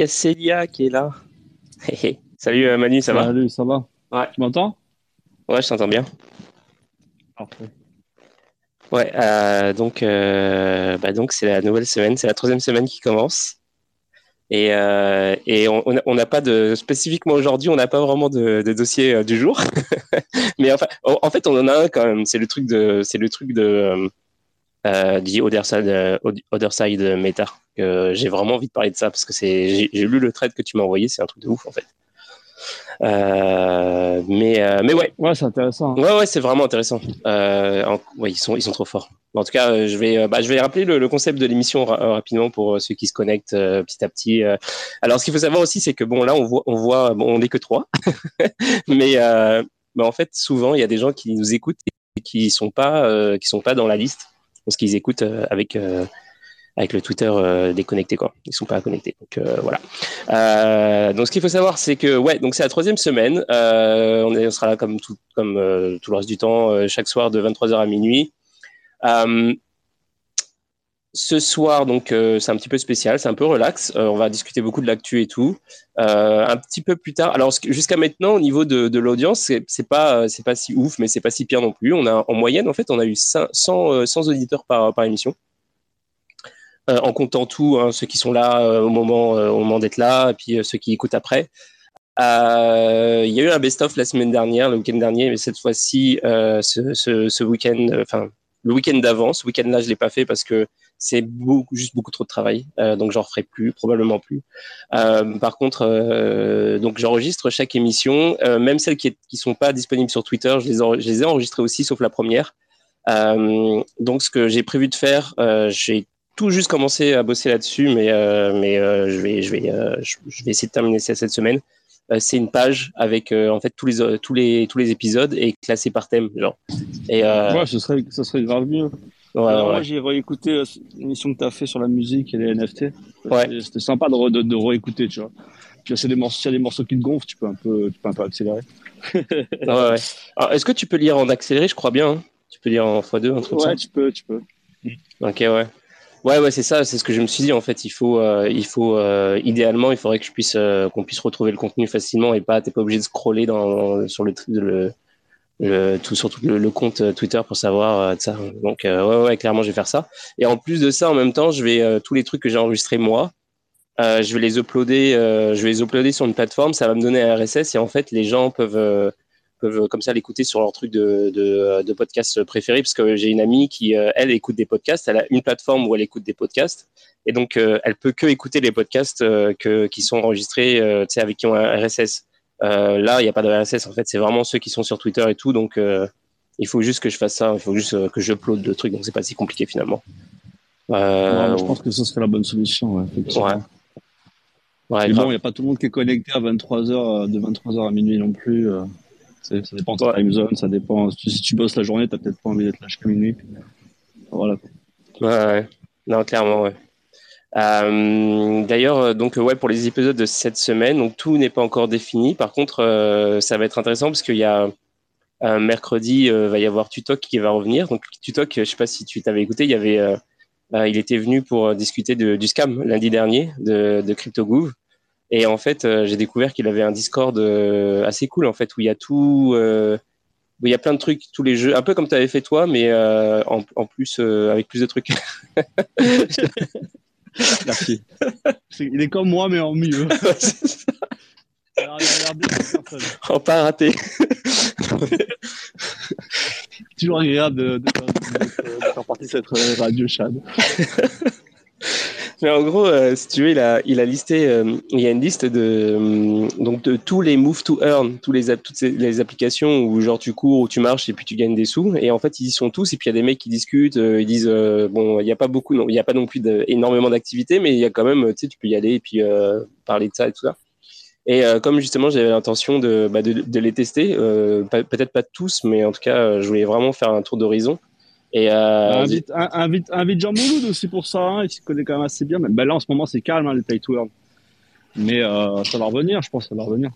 y a Célia qui est là. Salut euh, Manu, ça va Salut, ça va Ouais. Tu m'entends? Ouais, je t'entends bien. Parfait. Ouais, euh, donc euh, bah donc c'est la nouvelle semaine, c'est la troisième semaine qui commence. Et, euh, et on n'a pas de spécifiquement aujourd'hui, on n'a pas vraiment de, de dossier du jour. Mais enfin, en en fait, on en a un quand même. C'est le truc de, c'est le truc de euh, euh, du Other Side, euh, Other Side Meta. J'ai vraiment envie de parler de ça parce que c'est, j'ai lu le thread que tu m'as envoyé, c'est un truc de ouf en fait. Euh, mais euh, mais ouais, Ouais, c'est intéressant. hein. Ouais, ouais, c'est vraiment intéressant. Euh, en- ouais, ils sont, ils sont trop forts. En tout cas, euh, je vais, euh, bah, je vais rappeler le, le concept de l'émission ra- euh, rapidement pour euh, ceux qui se connectent euh, petit à petit. euh. Alors, ce qu'il faut savoir aussi, c'est que bon, là, on voit, on voit, bon, on n'est que trois, mais euh, bah, en fait, souvent, il y a des gens qui nous écoutent et qui sont pas, euh, qui sont pas dans la liste parce qu'ils écoutent euh, avec. euh, avec le Twitter euh, déconnecté quoi, ils sont pas connectés. Donc voilà. Donc ce qu'il faut savoir, c'est que ouais, donc c'est la troisième semaine. On, est- sera là comme tout, comme tout le reste du temps, chaque soir de 23h à minuit. Ce soir, donc euh, c'est un petit peu spécial, c'est un peu relax. Euh, on va discuter beaucoup de l'actu et tout. Euh, un petit peu plus tard. Alors jusqu'à maintenant, au niveau de, de l'audience, c'est pas c'est pas si ouf, mais c'est pas si pire non plus. On a en moyenne, en fait, on a eu 100, 100, euh, 100 auditeurs par émission. En comptant tout, hein, ceux qui sont là au moment, au moment d'être là, et puis ceux qui écoutent après. Il y a eu un best-of la semaine dernière, le week-end dernier, mais cette fois-ci, ce, ce, ce week-end, enfin le week-end d'avant, ce week-end-là, je l'ai pas fait parce que c'est beaucoup, juste beaucoup trop de travail, euh, donc j'en referai plus, probablement plus. Euh, par contre, euh, donc j'enregistre chaque émission, euh, même celles qui, qui sont pas disponibles sur Twitter, je les, ai enregistrées aussi, sauf la première. Donc ce que j'ai prévu de faire, j'ai tout juste commencé à bosser là-dessus, mais mais je vais je vais je, je vais essayer de terminer ça cette semaine. C'est une page avec en fait tous les tous les tous les épisodes et classés par thème, genre. Et Ouais, ce serait, ce serait grave mieux. Ouais, Alors, ouais. Moi, j'ai réécouté euh, l'émission que tu as fait sur la musique et les NFT. Ouais. C'était- sympa de, re- de, de réécouter, tu vois. Puis c'est des morceaux, s'il y a des morceaux qui te gonflent, tu peux un peu, tu peux un peu accélérer. Ouais, est-ce que tu peux lire en accéléré? Je crois bien. hein. Tu peux lire en x2, un truc Ouais, tu peux, tu peux. ça. Ok, ouais. Ouais, ouais, c'est ça. C'est ce que je me suis dit. En fait, il faut, euh, il faut, euh, idéalement, il faudrait que je puisse, qu'on puisse retrouver le contenu facilement et pas, t'es pas obligé de scroller dans sur le le, le tout surtout le, le compte euh, Twitter pour savoir euh, ça. Donc, euh, ouais, ouais, clairement, je vais faire ça. Et en plus de ça, en même temps, je vais tous les trucs que j'ai enregistrés moi. Je vais les uploader, je vais les uploader sur une plateforme, ça va me donner un RSS et en fait les gens peuvent peuvent comme ça l'écouter sur leur truc de, de, de podcast préféré parce que j'ai une amie qui elle écoute des podcasts, elle a une plateforme où elle écoute des podcasts et donc elle peut que écouter les podcasts que, qui sont enregistrés tu sais avec qui ont un RSS. Euh, là il n'y a pas de RSS en fait, c'est vraiment ceux qui sont sur Twitter et tout donc euh, il faut juste que je fasse ça, il faut juste euh, que je upload le truc donc c'est pas si compliqué finalement. Euh, Ouais, je pense que ce serait la bonne solution. Ouais, effectivement. ouais. Ouais, Mais grave. bon, il n'y a pas tout le monde qui est connecté à 23h, de 23h à minuit non plus. ça dépend de ta time zone, ça dépend. Si tu bosses la journée, t'as peut-être pas envie d'être là jusqu'à minuit. Voilà. Ouais, ouais. Non, clairement, ouais. Euh, D'ailleurs, euh, donc euh, ouais, pour les épisodes de cette semaine, donc tout n'est pas encore défini. Par contre, euh, ça va être intéressant parce qu'il y a un mercredi, euh, va y avoir Tutok qui va revenir. Donc Tutok, je sais pas si tu t'avais écouté, il euh, euh, était venu pour euh, discuter du scam lundi dernier de, de CryptoGouv. Et en fait, euh, j'ai découvert qu'il avait un Discord euh, assez cool en fait où il y a tout, euh, il y a plein de trucs, tous les jeux, un peu comme tu avais fait toi, mais euh, en, plus euh, avec plus de trucs. Merci. Il est comme moi, mais en mieux. Alors, personne. Oh, pas raté. Toujours agréable de, de, de- de faire partie de cette euh, radio Chad. Mais en gros, euh, si tu veux, il a, listé, euh, il y a une liste de, euh, donc de tous les move to earn, tous les, toutes les applications où genre tu cours ou tu marches et puis tu gagnes des sous. Et en fait, ils y sont tous. Et puis il y a des mecs qui discutent, ils disent, bon, il n'y a pas beaucoup, non, il n'y a pas non plus énormément d'activités, mais il y a quand même, tu sais, tu peux y aller et puis parler de ça et tout ça. Et comme justement j'avais l'intention de, bah, de, de les tester, peut-être pas tous, mais en tout cas, je voulais vraiment faire un tour d'horizon. Et euh, invite, un- invite, invite Jean Mouloud aussi pour ça, hein, il s'y connaît quand même assez bien. Mais ben là, en ce moment, c'est calme, hein, les pay to earn. Mais euh, ça va revenir, je pense, ça va revenir.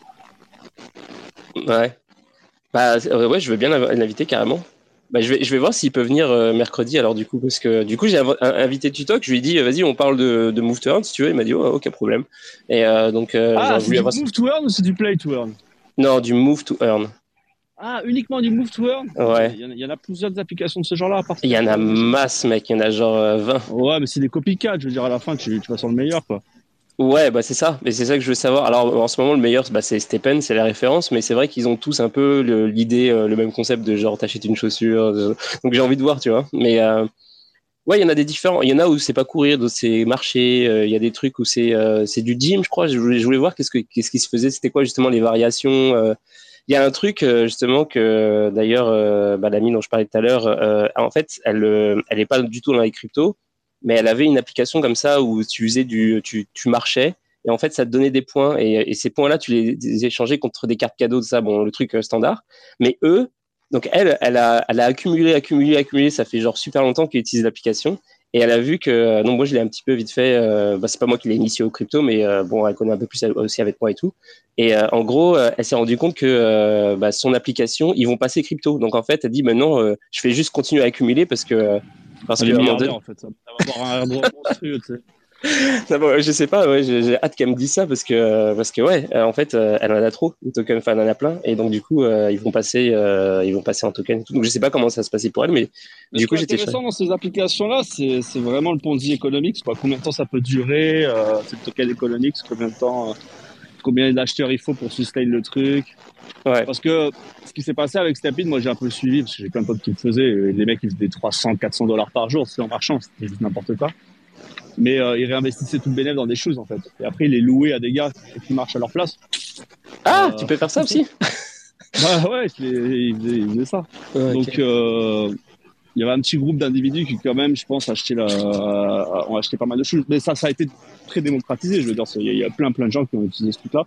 Ouais. Bah, euh, ouais, je veux bien l'inviter carrément. bah, je, vais, je vais voir s'il peut venir mercredi alors du coup parce que du coup j'ai invité Tutok, je lui ai dit vas-y on parle de, de Move to Earn si tu veux, il m'a dit oh, aucun problème. Et donc ah, c'est du Move to Earn ou c'est du Play to Earn? Non, du Move to Earn. Ah, uniquement du Move to Earn Ouais. Il y, en a, plusieurs applications de ce genre-là. Il y en a masse, mec. Il y en a genre 20. Ouais, mais c'est des copycats. Je veux dire, à la fin, tu, tu vas sur le meilleur, quoi. Ouais, bah c'est ça. Mais c'est ça que je veux savoir. Alors en ce moment, le meilleur, bah, c'est Stephen, c'est la référence. Mais c'est vrai qu'ils ont tous un peu l'idée, le, le, même concept de genre t'achètes une chaussure. Donc j'ai envie de voir, tu vois. Mais euh, ouais, il y en a des différents. Il y en a où c'est pas courir, d'autres c'est marcher. Euh, il y a des trucs où c'est euh, c'est du gym, je crois. Je voulais, je voulais voir qu'est-ce que qu'est-ce qui se faisait. C'était quoi justement les variations. Il y a un truc justement que d'ailleurs bah, l'amie dont je parlais tout à l'heure, en fait, elle elle est pas du tout dans les cryptos mais elle avait une application comme ça où tu faisais du, tu, tu marchais et en fait ça te donnait des points et, ces points-là tu les, échangeais contre des cartes cadeaux de ça, bon le truc euh, standard. Mais eux, donc elle, elle a, elle a accumulé, accumulé, accumulé. Ça fait genre super longtemps qu'elle utilise l'application et elle a vu que euh, non moi je l'ai un petit peu vite fait. Euh, bah, c'est pas moi qui l'ai initié au crypto, mais euh, bon elle connaît un peu plus aussi avec moi et tout. Et en gros, elle s'est rendue compte que bah, son application, ils vont passer crypto. Donc en fait, elle dit maintenant, je fais juste continuer à accumuler parce que parce que en fait, ça va avoir un airdrop monstrueux, tu sais. je sais pas, ouais, j'ai hâte qu'elle me dise ça parce que parce que ouais, euh, en fait, euh, elle en a trop de tokens, enfin elle en a plein et donc du coup euh, ils vont passer ils vont passer en token. Et tout. Donc je sais pas comment ça se passer pour elle, mais, du coup j'étais. intéressant dans ces applications là, c'est vraiment le Ponzi économique, quoi. Combien de temps ça peut durer, c'est le token économique, combien de temps, combien d'acheteurs il faut pour sustain le truc. Ouais. Parce que ce qui s'est passé avec Stepin, moi j'ai un peu suivi parce que j'ai plein de potes qui le faisaient. Les mecs ils faisaient 300, 400 dollars par jour, c'est en marchand, c'était juste n'importe quoi. Mais euh, ils réinvestissaient tout le bénéfice dans des choses en fait. Et après ils les louaient à des gars qui marchent à leur place. Ah, euh, tu peux faire ça aussi bah, Ouais, ils faisaient, ça. Donc euh, il y avait un petit groupe d'individus qui quand même, je pense, acheté la, ont acheté pas mal de choses. Mais ça, ça a été très démocratisé. Je veux dire, il y, a plein plein de gens qui ont utilisé ce truc-là.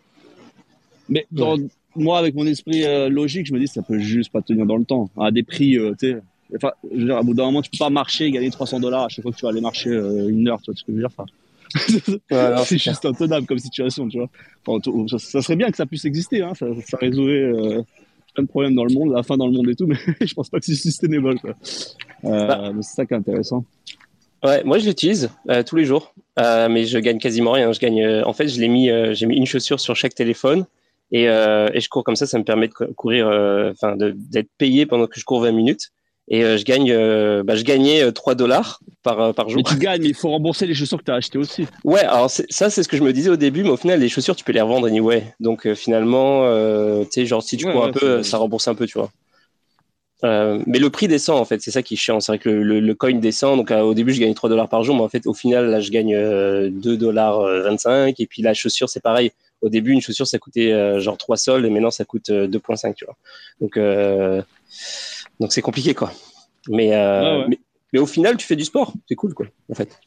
Mais dans, moi, avec mon esprit euh, logique, je me dis ça peut juste pas tenir dans le temps. À des prix, euh, tu sais. Enfin, je veux dire, à bout d'un moment, tu peux pas marcher et gagner 300 dollars à chaque fois que tu vas aller marcher euh, une heure, tu vois ce que je veux dire. Enfin, c'est juste intenable comme situation, tu vois. Enfin, ça, serait bien que ça puisse exister, hein. ça, ça résoudrait plein de problèmes dans le monde, la fin dans le monde et tout, mais je pense pas que c'est sustainable. Quoi. Bah. c'est ça qui est intéressant. Ouais, moi je l'utilise tous les jours, mais je gagne quasiment rien. Je gagne, en fait, je l'ai mis, j'ai mis une chaussure sur chaque téléphone et, euh, et, je cours comme ça, ça me permet de courir, euh, enfin, d'être payé pendant que je cours 20 minutes. Et euh, je gagne, euh, bah, je gagnais 3 dollars par, par jour. Mais tu gagnes, mais il faut rembourser les chaussures que tu as achetées aussi. Ouais, alors ça, c'est ce que je me disais au début, mais au final, les chaussures, tu peux les revendre anyway. Donc finalement, tu sais, genre, si tu cours un peu, ça rembourse un peu, tu vois. Euh, mais le prix descend en fait, c'est ça qui est chiant. C'est vrai que le, le, coin descend. Donc au début, je gagne 3 dollars par jour, mais en fait, au final, là, je gagne 2 dollars 25. Et puis la chaussure, c'est pareil au début, une chaussure, ça coûtait euh, genre 3 sols et maintenant, ça coûte 2,5, euh, tu vois. Donc, euh, donc c'est compliqué, quoi. Mais, mais, au final, tu fais du sport. C'est cool, quoi, en fait.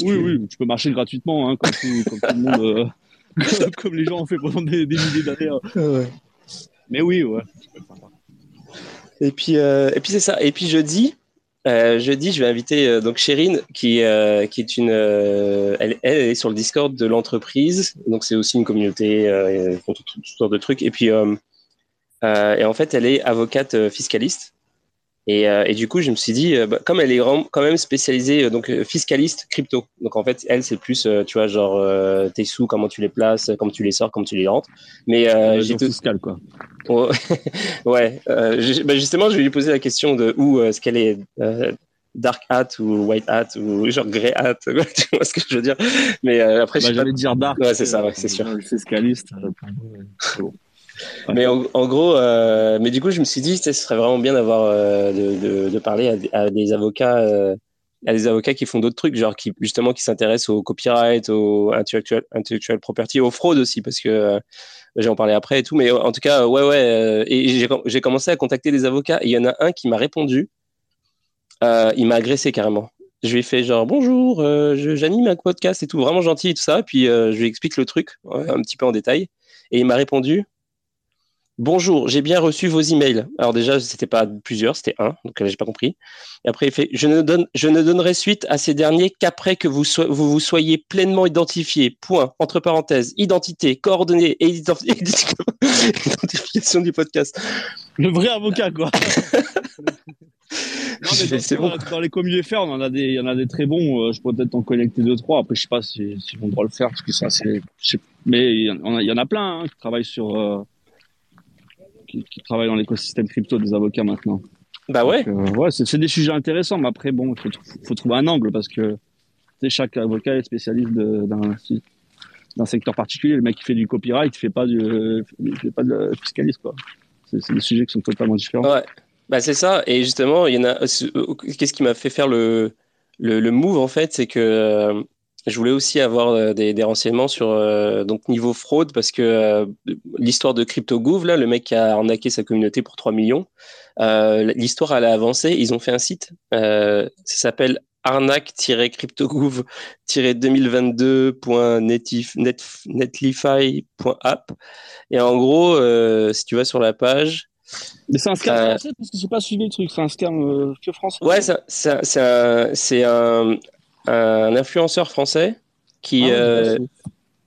oui, oui, tu peux marcher gratuitement, hein, comme, tout, comme, tout, le monde, comme les gens ont fait pendant des, des milliers d'années. Hein. Mais oui, ouais. Et puis, et puis c'est ça. Et puis jeudi, euh, jeudi, je vais inviter euh, donc Chérine, qui, euh, qui est une, euh, elle, elle, est sur le Discord de l'entreprise, donc c'est aussi une communauté, ils font toutes sortes de trucs. Et puis, et en fait, elle est avocate fiscaliste. Et, et, du coup, je me suis dit, bah, comme elle est quand même spécialisée, donc fiscaliste crypto. Donc en fait, elle, c'est plus, tu vois, genre tes sous, comment tu les places, comment tu les sors, comment tu les rentres. Mais j'ai tout fiscal quoi. ouais, euh, bah justement, je vais lui poser la question de où est-ce qu'elle est euh, dark hat ou white hat ou genre grey hat, tu vois ce que je veux dire. Mais euh, après, bah, j'allais dire dark. Ouais, c'est ça, ouais, c'est sûr. Fiscaliste. Bon. Mais en, gros, mais du coup, je me suis dit, ce serait vraiment bien d'avoir de, de, parler à, des avocats à des avocats qui font d'autres trucs, genre qui justement qui s'intéressent au copyright, au intellectual, intellectual property, aux fraudes aussi, parce que j'ai en parlé après et tout. Mais en tout cas, ouais, ouais. Euh, et j'ai commencé à contacter des avocats. Il y en a un qui m'a répondu. Euh, il m'a agressé carrément. Je lui ai fait genre bonjour, euh, j'anime un podcast et tout, vraiment gentil et tout ça. Puis je lui explique le truc un petit peu en détail. Et il m'a répondu Bonjour, j'ai bien reçu vos emails. Alors déjà, c'était pas plusieurs, c'était un, donc là j'ai pas compris. Et après, il fait je ne, donne, je ne donnerai suite à ces derniers qu'après que vous, vous vous soyez pleinement identifié. Point. Entre parenthèses, identité, coordonnées et identification du podcast. Le vrai avocat, quoi. Non, mais dans, dans, les communes FR, on en a des, il y en a des très bons. Euh, je pourrais peut-être en connecter deux, trois. Après, je sais pas si, si on doit le faire parce que ça, c'est, mais il y, en a, il y en a plein hein, qui travaillent sur, euh, qui, qui, travaillent dans l'écosystème crypto des avocats maintenant. Bah ouais. Euh, ouais, c'est des sujets intéressants, mais après, bon, il faut, faut, trouver un angle parce que chaque avocat est spécialiste d'un d'un secteur particulier. Le mec qui fait du copyright, il fait pas du, il fait pas de fiscaliste quoi. C'est des sujets qui sont totalement différents. Ouais. Bah c'est ça. Et justement, il y en a. Euh, qu'est-ce qui m'a fait faire le, le, le move en fait, c'est que euh, je voulais aussi avoir euh, des, des renseignements sur donc niveau fraude parce que l'histoire de CryptoGouv là, le mec qui a arnaqué sa communauté pour 3 millions, l'histoire elle a avancé. Ils ont fait un site, ça s'appelle arnaque-cryptogouv-2022.netlify.app et en gros, si tu vas sur la page, mais c'est un scam euh, français parce que j'ai pas suivi le truc. C'est un scam euh, que français. Ouais, c'est un, un, influenceur français qui. Ah, euh,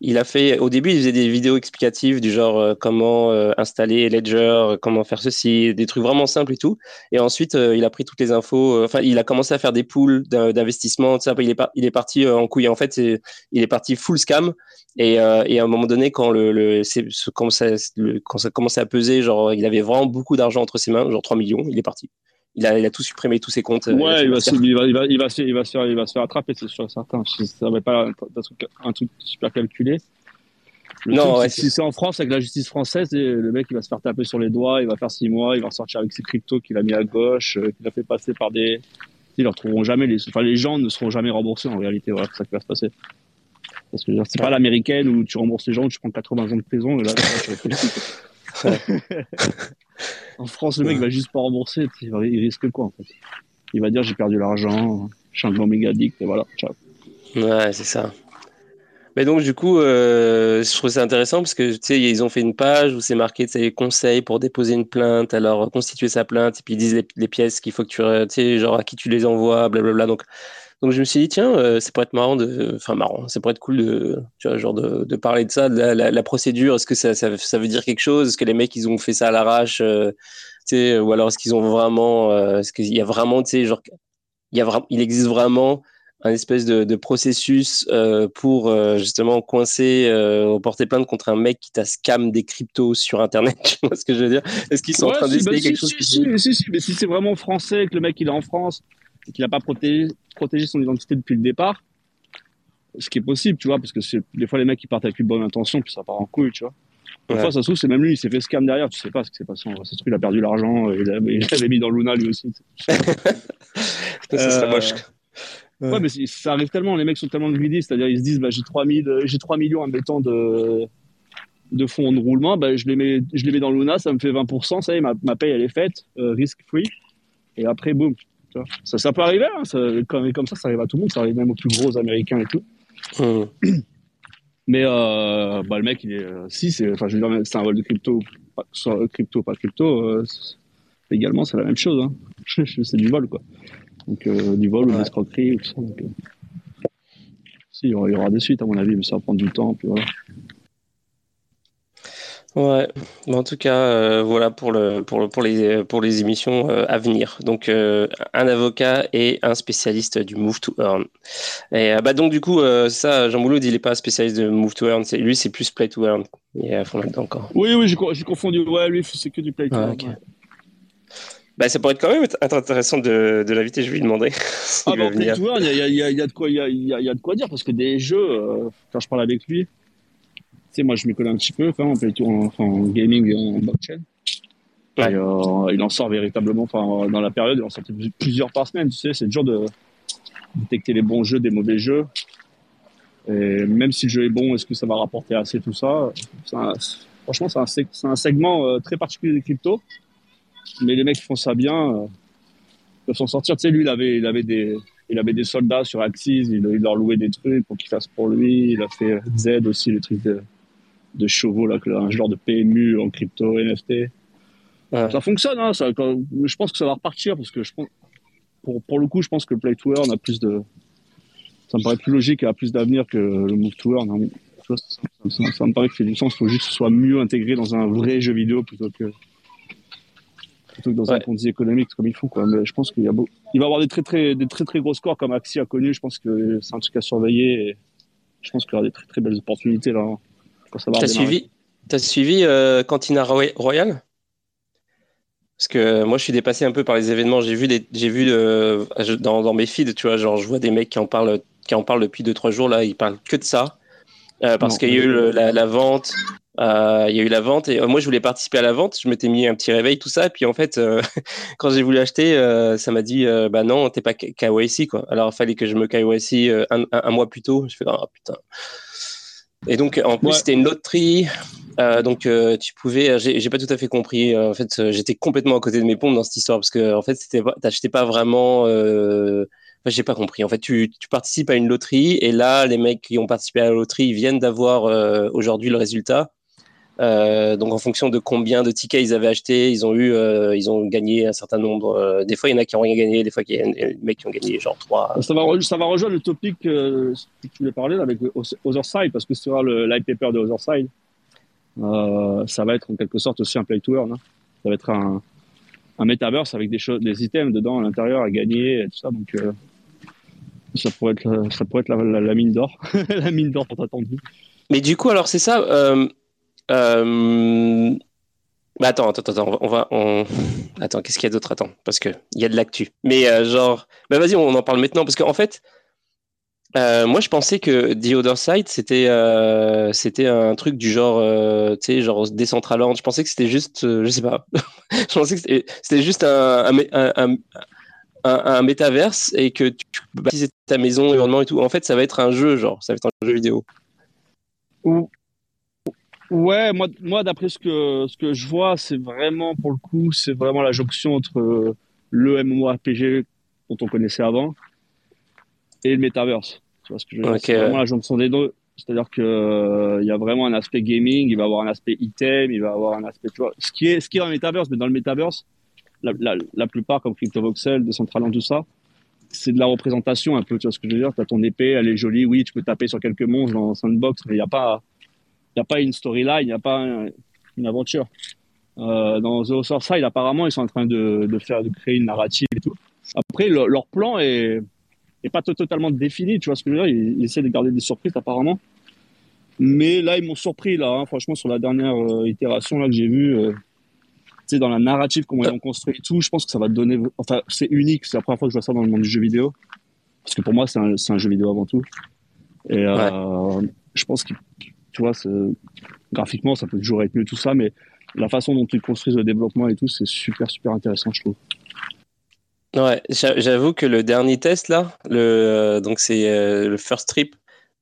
il a fait, au début, il faisait des vidéos explicatives du genre comment installer Ledger, comment faire ceci, des trucs vraiment simples et tout. Et ensuite, il a pris toutes les infos. Enfin, il a commencé à faire des pools d'investissement. Il est, il est parti en couille. En fait, il est parti full scam. Et, euh, et, à un moment donné, quand le, le, quand, ça, quand ça commençait à peser, genre, il avait vraiment beaucoup d'argent entre ses mains, genre 3 millions, il est parti. Il a, il a tout supprimé, tous ses comptes. Euh, ouais, il va, se, il, va, il, va, il, va se, il, va se faire, il va se faire attraper, c'est sûr, certain. Ça va pas un, truc, un truc super calculé. Le non, ouais, si c'est en France avec la justice française, le mec il va se faire taper sur les doigts, il va faire six mois, il va ressortir avec ses cryptos qu'il a mis à gauche, euh, qu'il a fait passer par des. Ils ne retrouveront jamais les. Enfin, les gens ne seront jamais remboursés en réalité. Voilà, c'est ça qui va se passer. Parce que c'est pas l'américaine où tu rembourses les gens, tu prends 80 ans de prison. là, en France, le mec va juste pas rembourser. Il risque quoi en fait? Il va dire j'ai perdu l'argent, je suis méga addict et voilà. Ciao. Ouais, c'est ça. Mais donc du coup, euh, je trouve ça intéressant parce que tu sais, ils ont fait une page où c'est marqué, tu conseils pour déposer une plainte, alors constituer sa plainte, et puis ils disent les, pièces qu'il faut que tu, tu sais, genre à qui tu les envoies, blablabla. Donc donc je me suis dit tiens, euh, ça pourrait être marrant de, enfin marrant, ça pourrait être cool de, tu vois, genre de, de parler de ça, de la, la, procédure. Est-ce que ça, ça, ça, veut dire quelque chose? Est-ce que les mecs ils ont fait ça à l'arrache euh, tu sais, ou alors est-ce qu'ils ont vraiment, euh, est-ce qu'il y a vraiment, tu sais, genre, il y a il existe vraiment un espèce de, de processus euh, pour euh, justement coincer, porter plainte contre un mec qui t'a scam des cryptos sur Internet? Tu vois ce que je veux dire? Est-ce qu'ils sont en train d'essayer bah, quelque chose si, si, si, mais si c'est vraiment français, que le mec il est en France, et qu'il n'a pas protégé, protégé son identité depuis le départ, ce qui est possible, tu vois, parce que des fois les mecs ils partent avec une bonne intention, puis ça part en couille, tu vois. Des fois, ça se trouve, c'est même lui, il s'est fait scam derrière, tu sais pas ce qui s'est passé. Ça se trouve, il a perdu l'argent, il l'avait mis dans Luna lui aussi. ça serait moche. Ouais. mais ça arrive tellement, les mecs sont tellement greedy, c'est-à-dire ils se disent, bah, j'ai 3, j'ai 3 millions en mettant de, de fonds de roulement, bah, je, les mets, je les mets dans Luna, ça me fait 20%, ça y est, ma, ma paye elle est faite, euh, risk free. Et après, boum, ça, ça peut arriver, hein, ça, comme, comme ça, ça arrive à tout le monde, ça arrive même aux plus gros américains et tout. Hum. Mais euh, bah, le mec, il est, euh, si, c'est, enfin, je veux dire, c'est un vol de crypto, pas, soit crypto, pas crypto, euh, également, c'est la même chose. Hein. c'est du vol, quoi. Donc, euh, du vol ou de l'escroquerie ou tout ça. Donc, euh, si, il y, aura, il y, aura, des suites, à mon avis, mais ça va prendre du temps, puis voilà. Ouais, en tout cas, euh, voilà pour, le, pour, pour, les, pour les émissions euh, à venir. Donc, euh, un avocat et un spécialiste du Move to Earn. Et bah, donc, du coup, ça, Jean Bouloud, il n'est pas spécialiste de Move to Earn. Lui, c'est plus Play to Earn. Il est à fond là-dedans encore. Oui, oui, j'ai confondu. Ouais, lui, c'est que du Play to ah, Earn. Bah, ça pourrait être quand même intéressant de, de l'inviter, je vais lui demander. ah, bah, Play to Earn, il y a, y, a, y, a, y a de quoi dire parce que des jeux, quand je parle avec lui, sais, moi, je m'y connais un petit peu, enfin, en, en gaming et en blockchain. Euh, il en sort véritablement, enfin, dans la période, il en sort plusieurs par semaine, tu sais, c'est dur de détecter les bons jeux des mauvais jeux. Et même si le jeu est bon, est-ce que ça va rapporter assez tout ça? Franchement, c'est un, un, segment euh, très particulier des cryptos. Mais les mecs qui font ça bien euh, peuvent s'en sortir. Tu sais, lui, il avait, il avait des, il avait des soldats sur Axis, il, il leur louait des trucs pour qu'ils fassent pour lui. Il a fait Z aussi, le truc de, de chevaux, là, un genre de PMU en crypto, NFT. Ça fonctionne, hein, ça, je pense que ça va repartir parce que je pense, pour, pour le coup, je pense que le Play to Earn a plus de. Ça me paraît plus logique et a plus d'avenir que le Move to Earn. Ça, me paraît que c'est du sens. Il faut juste que ce soit mieux intégré dans un vrai jeu vidéo plutôt que, plutôt que dans un ponzi économique comme ils font. Quoi. Mais je pense qu'il y a beau... il va y avoir des très, très, des très, très gros scores comme Axie a connu. Je pense que c'est un truc à surveiller. Et je pense qu'il y aura des très, très belles opportunités là. Hein, T'as suivi, as suivi euh, Cantina Royal? Parce que moi, je suis dépassé un peu par les événements. J'ai vu, des, j'ai vu euh, dans, dans, mes feeds, tu vois, genre, je vois des mecs qui en parlent, qui en parlent depuis 2-3 jours. Là, ils parlent que de ça. Euh, parce qu'il y a eu la, vente. Euh, il y a eu la vente et moi je voulais participer à la vente. Je m'étais mis un petit réveil, tout ça. Et puis en fait, quand j'ai voulu acheter, ça m'a dit bah non, t'es pas KYC quoi. Alors il fallait que je me KYC un, un, mois plus tôt. Je fais oh putain. Et donc en plus c'était une loterie. Euh, donc euh, tu pouvais, euh, j'ai pas tout à fait compris. en fait, j'étais complètement à côté de mes pompes dans cette histoire parce que en fait, c'était, t'achetais pas vraiment. Euh... Enfin, j'ai pas compris. En fait, tu, tu, participes à une loterie et là, les mecs qui ont participé à la loterie viennent d'avoir aujourd'hui le résultat. Euh, donc en fonction de combien de tickets ils avaient acheté, ils ont eu, euh, ils ont gagné un certain nombre. Euh, des fois, il y en a qui ont rien gagné, des fois, il y a des mecs qui ont gagné genre 3. Ça va, ça va rejoindre le topic que tu voulais parler là, avec Otherside, parce que sur le live paper de Otherside, ça va être en quelque sorte aussi un play to earn. Hein. Ça va être un, un metaverse avec des choses, des items dedans à l'intérieur à gagner et tout ça. Donc ça pourrait être, ça pourrait être la, mine d'or, la mine d'or pour attendu. Mais du coup, alors c'est ça. Euh... Bah attends, attends, attends, on va, on... attends, qu'est-ce qu'il y a d'autre? Attends, parce que il y a de l'actu. Mais euh, genre, bah vas-y, on en parle maintenant parce qu'en fait, euh, moi je pensais que The Other Side c'était, euh, c'était un truc du genre, tu sais, genre Decentraland. Je pensais que c'était juste, je sais pas, je pensais que c'était juste un, un, un, un, métaverse et que tu baptiser ta maison, environnement et tout. En fait, ça va être un jeu, genre, ça va être un jeu vidéo. Ou Ouais, moi, moi d'après ce que, ce que je vois, c'est vraiment, pour le coup, c'est vraiment la jonction entre euh, le MMORPG dont on connaissait avant et le Metaverse. Tu vois ce que je veux dire? C'est vraiment la jonction des deux. C'est-à-dire que euh, y a vraiment un aspect gaming, il va avoir un aspect item, il va avoir un aspect, tu vois, ce qui est, ce qui est dans le Metaverse, mais dans le Metaverse, la, la, la plupart, comme CryptoVoxel, Decentraland, tout ça, c'est de la représentation un peu, tu vois ce que je veux dire? Tu as ton épée, elle est jolie, oui, tu peux taper sur quelques monstres dans Sandbox, mais il n'y a pas n'y a pas une storyline, il n'y a pas une aventure. Euh, dans The Horror Side, apparemment, ils sont en train de, de, faire, de créer une narrative et tout. Après, leur plan est, est pas totalement défini, tu vois ce que je veux dire? Ils, essaient de garder des surprises, apparemment. Mais là, ils m'ont surpris, là, hein, franchement, sur la dernière euh, itération là, que j'ai vue. Euh, tu sais, dans la narrative, comment ils ont construit et tout, je pense que ça va donner. Enfin, c'est unique, c'est la première fois que je vois ça dans le monde du jeu vidéo. Parce que pour moi, c'est un, un, jeu vidéo avant tout. Et je pense qu'ils tu vois, graphiquement, ça peut toujours être mieux, tout ça, mais la façon dont ils construisent le développement et tout, c'est super, super intéressant, je trouve. Ouais, j'avoue que le dernier test, là, le, euh, donc c'est euh, le first trip,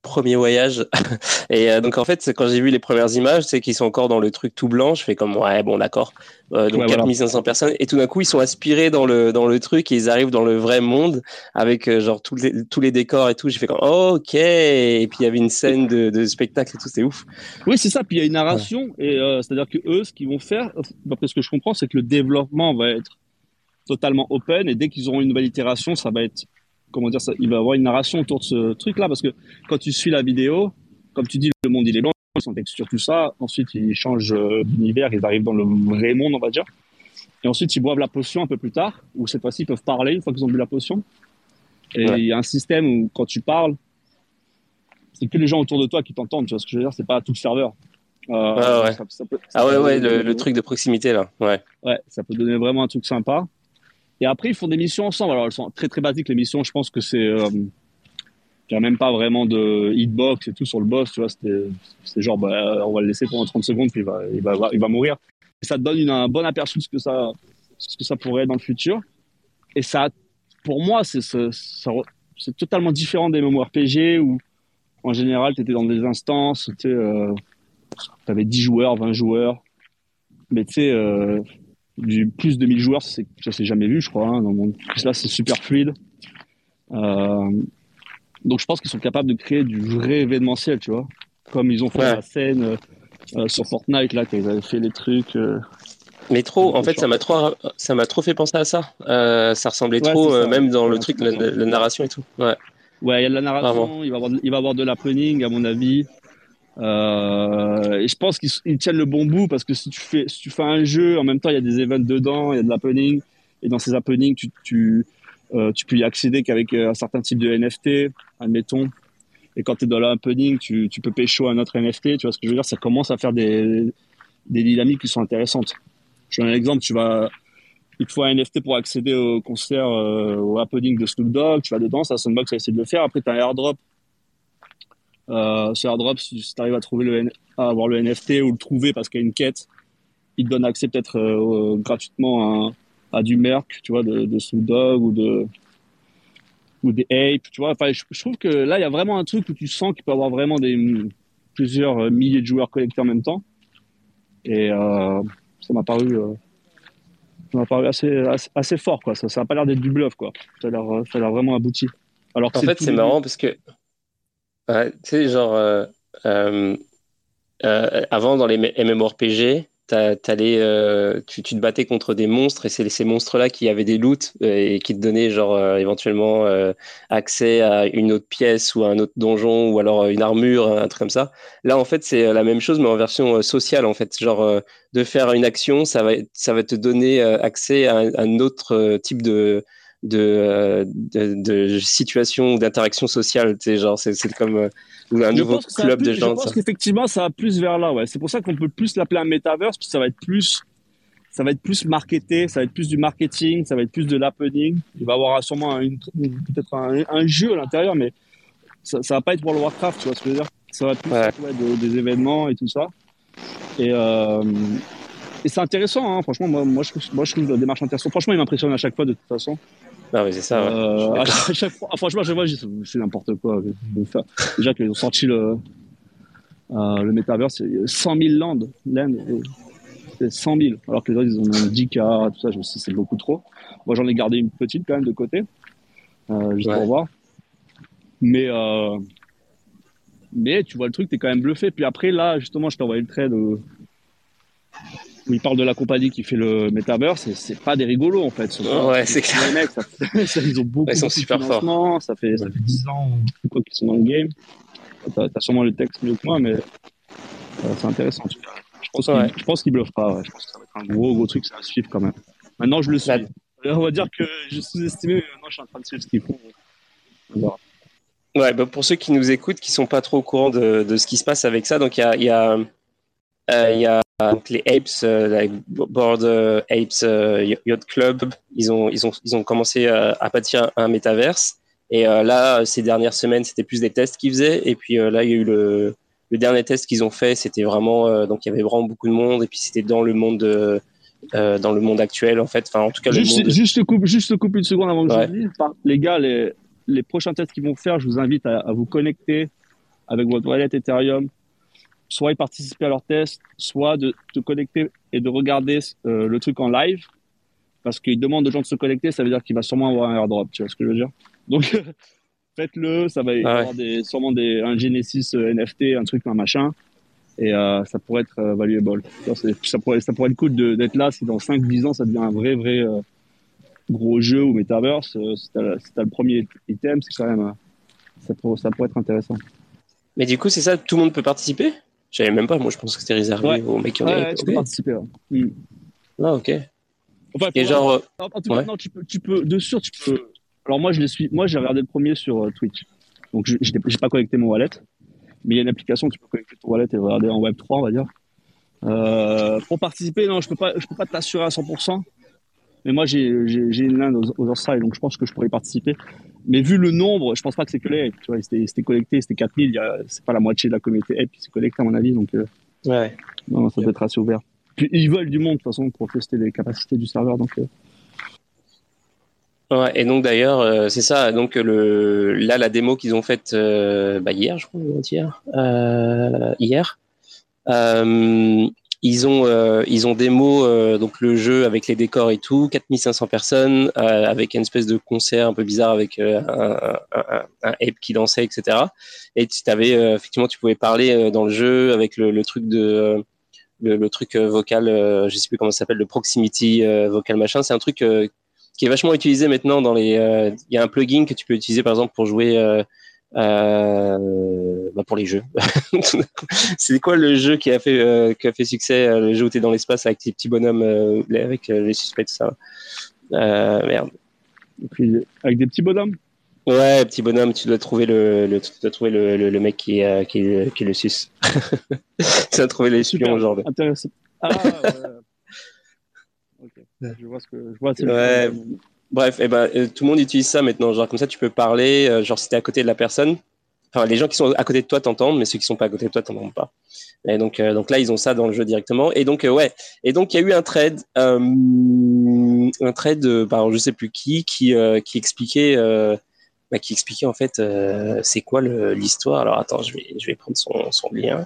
premier voyage. et euh, donc en fait, quand j'ai vu les premières images, c'est qu'ils sont encore dans le truc tout blanc. Je fais comme ouais, bon, d'accord. Euh, donc 4500 personnes. Et tout d'un coup, ils sont aspirés dans le dans le truc et ils arrivent dans le vrai monde avec euh, genre tous les tous les décors et tout. J'ai fait comme oh, ok. Et puis il y avait une scène de, de spectacle et tout. C'est ouf. Oui, c'est ça. Puis il y a une narration et c'est-à-dire que eux, ce qu'ils vont faire, d'après ce que je comprends, c'est que le développement va être totalement open et dès qu'ils auront une nouvelle itération, ça va être comment dire ça, il va avoir une narration autour de ce truc-là parce que quand tu suis la vidéo, comme tu dis, le monde il est blanc, ils sont texture tout ça. Ensuite, ils changent euh, d'univers, ils arrivent dans le vrai monde, on va dire. Et ensuite, ils boivent la potion un peu plus tard, où cette fois-ci, ils peuvent parler une fois qu'ils ont bu la potion. Et il y a un système où quand tu parles, c'est que les gens autour de toi qui t'entendent. Tu vois ce que je veux dire C'est pas tout le serveur. Euh, ah ouais, ah ouais, ouais le, le, truc de proximité là. Ouais. Ouais, ça peut donner vraiment un truc sympa. Et après, ils font des missions ensemble. Alors, elles sont très très basiques les missions. Je pense que c'est euh, n'y a même pas vraiment de hitbox et tout sur le boss. Tu vois, c'est genre, bah, on va le laisser pendant 30 secondes puis il va, il va, il va mourir. Et ça te donne une, un bon aperçu de ce que ça, ce que ça pourrait être dans le futur. Et ça, pour moi, c'est c'est totalement différent des MMORPG où en général, tu étais dans des instances, tu euh, avais 10 joueurs, 20 joueurs. Mais tu sais, euh, du plus de 1000 joueurs, ça s'est jamais vu, je crois. Hein, dans mon... Là, c'est super fluide. Euh, donc, je pense qu'ils sont capables de créer du vrai événementiel, tu vois. Comme ils ont fait la scène, euh, sur Fortnite là, quand ils avaient fait les trucs. Mais trop, en fait, ça m'a trop, ça m'a trop fait penser à ça. ça ressemblait trop, même dans le truc, la, narration et tout. Ouais. Ouais, il y a de la narration. Il va, avoir, il va avoir de l'happening, à mon avis. Euh, et je pense qu'ils tiennent le bon bout parce que si tu fais, un jeu, en même temps, il y a des events dedans, il y a de l'happening. Et dans ces happenings, tu, euh, peux y accéder qu'avec euh, un certain type de NFT, admettons. Et quand tu es dans l'happening, tu, tu peux pécho un autre NFT. Tu vois ce que je veux dire? Ça commence à faire des, dynamiques qui sont intéressantes. Je donne un exemple. Tu vas, il te faut un NFT pour accéder au concert, au happening de Snoop Dogg. Tu vas dedans, ça Sandbox a essayé de le faire. Après, tu as un airdrop euh, ce airdrop, si tu arrives à trouver le, à avoir le NFT ou le trouver parce qu'il y a une quête, il te donne accès peut-être euh, gratuitement à, à, du merc, tu vois, de, de Snoop Dogg ou de ou des apes, tu vois. Enfin, je, trouve que là, il y a vraiment un truc où tu sens qu'il peut y avoir vraiment des plusieurs milliers de joueurs connectés en même temps. Et euh, ça m'a paru, euh, ça m'a paru assez, assez, fort, quoi. Ça, ça a pas l'air d'être du bluff, quoi. Ça a l'air, ça a l'air vraiment abouti. Alors en fait, c'est marrant parce que Ouais, tu sais, genre, euh, euh, euh, avant, dans les MMORPG, tu, tu, te battais contre des monstres et c'est ces monstres-là qui avaient des loots et qui te donnaient, genre, éventuellement accès à une autre pièce ou à un autre donjon ou alors une armure, un truc comme ça. Là, en fait, c'est la même chose, mais en version sociale, en fait. Genre, de faire une action, ça va, ça va te donner accès à un autre type de de, de, de situation d'interaction sociale. Tu sais, genre, c'est, comme euh, un nouveau club de gens. Je pense qu'effectivement, ça va plus vers là. Ouais. C'est pour ça qu'on peut plus l'appeler un metaverse, puis ça va être plus, ça va être plus marketé, ça va être plus du marketing, ça va être plus de l'happening. Il va y avoir sûrement peut-être un, jeu à l'intérieur, mais ça, ça va pas être World of Warcraft, tu vois ce que je veux dire? Ça va plus être des événements et tout ça. Et, euh, et c'est intéressant, hein. franchement, moi, moi, je trouve, moi je trouve la démarche intéressante. Franchement, il m'impressionne à chaque fois de toute façon. Ah c'est ça. Euh, à chaque fois, franchement, je vois, c'est n'importe quoi. Déjà qu'ils ont sorti le, euh, le Metaverse, c'est 100 000 landes. c'est 100 000. Alors que les autres, ils ont 10K, tout ça, je sais, c'est beaucoup trop. Moi, j'en ai gardé une petite quand même de côté, euh, juste pour voir. Mais, euh, mais tu vois le truc, t'es quand même bluffé. Puis après, là, justement, je t'ai envoyé le trade où il parle de la compagnie qui fait le metaverse, c'est pas des rigolos en fait. Ouais, c'est clair. Les mecs, ça, ils ont beaucoup, ils sont super forts. Ça fait, ça fait 10 ans qu'ils sont dans le game. T'as as sûrement le texte mieux que moi, mais euh, c'est intéressant. Je pense ouais. qu'ils qu bluffent pas. Ouais. Je pense que ça va être un gros, gros truc, ça va suivre quand même. Maintenant, je le suis. On va dire que j'ai sous-estimé, mais maintenant, je suis en train de suivre ce qu'ils font. Ouais, bah pour ceux qui nous écoutent, qui sont pas trop au courant de, de ce qui se passe avec ça, donc il y a, y a il y a donc les Apes, euh, Board Apes euh, Yacht Club, ils ont, ils ont, ils ont commencé à bâtir un, métaverse. Et là, ces dernières semaines, c'était plus des tests qu'ils faisaient. Et puis là, il y a eu le, le dernier test qu'ils ont fait, c'était vraiment donc il y avait vraiment beaucoup de monde et puis c'était dans le monde de, euh, dans le monde actuel en fait. Enfin, en tout cas, juste, le monde... juste coupe, juste coupe une seconde avant que je dise. Les gars, les, les prochains tests qu'ils vont faire, je vous invite à, à vous connecter avec votre wallet Ethereum soit y participer à leur test, soit de te connecter et de regarder euh, le truc en live. Parce qu'ils demandent aux gens de se connecter, ça veut dire qu'il va sûrement avoir un airdrop, tu vois ce que je veux dire? Donc, faites-le, ça va y avoir des, sûrement des, un Genesis euh, NFT, un truc, un machin. Et euh, ça pourrait être valuable. Ça pourrait, ça pourrait être cool d'être là si dans 5-10 ans, ça devient un vrai, vrai gros jeu ou metaverse. si tu as, le premier item, c'est quand même, ça, ça pourrait être intéressant. Mais du coup, c'est ça, tout le monde peut participer? Savais même pas, moi je pense que c'était réservé aux mecs qui ont ouais, tu peux participer. Mm. Ah, ok. Enfin, Et genre. Euh, en, tout cas, non, tu peux, tu peux, de sûr, tu peux. Alors moi, je les suis. Moi, j'ai regardé le premier sur euh, Twitch. Donc, je n'ai pas connecté mon wallet. Mais il y a une application, tu peux connecter ton wallet et regarder en Web 3, on va dire. Euh, pour participer, non, je peux pas, je peux pas t'assurer à 100%. Mais moi, j'ai une linde aux, aux Orsay, donc je pense que je pourrais y participer. Mais vu le nombre, je pense pas que c'est que les Tu vois, c'était collecté, c'était 4000. C'est pas la moitié de la communauté Ape qui s'est collecté, à mon avis. Donc, euh, ouais. Non, ça doit être assez ouvert. Puis, ils veulent du monde, de toute façon, pour tester les capacités du serveur. Donc, euh. Ouais, et donc d'ailleurs, euh, c'est ça. Donc le, là, la démo qu'ils ont faite bah, hier, je crois, hier, hier ils ont, euh, ils ont démo euh, donc le jeu avec les décors et tout, 4500 personnes, euh, avec une espèce de concert un peu bizarre avec un, un, un, ape qui dansait, etc. Et tu avais, effectivement, tu pouvais parler dans le jeu avec le, le truc de le, le, truc vocal, je sais plus comment ça s'appelle, le proximity vocal machin. C'est un truc qui est vachement utilisé maintenant dans les. Il y a un plugin que tu peux utiliser par exemple pour jouer euh, bah pour les jeux. c'est quoi le jeu qui a fait euh, qui a fait succès euh, Le jeu où t'es dans l'espace avec tes petits bonhommes, avec les suspects tout ça? merde. avec des petits bonhommes? Ouais, petit bonhomme, tu dois trouver le, le tu dois trouver le, le, le mec qui est qui est, qui est le sus. tu dois trouver les super genre. Intéressant. Ah ouais. ok. Je vois ce que je vois. Ouais. Bref, eh ben, euh, tout le monde utilise ça maintenant. Genre, comme ça, tu peux parler. Euh, genre, si t'es à côté de la personne, enfin, les gens qui sont à côté de toi t'entendent, mais ceux qui sont pas à côté de toi t'entendent pas. Et donc, euh, là, ils ont ça dans le jeu directement. Et donc, ouais. Et donc, il y a eu un trade, un trade, par je sais plus qui, qui, expliquait, bah, qui expliquait en fait, c'est quoi l'histoire. Alors, attends, je vais, prendre son, lien.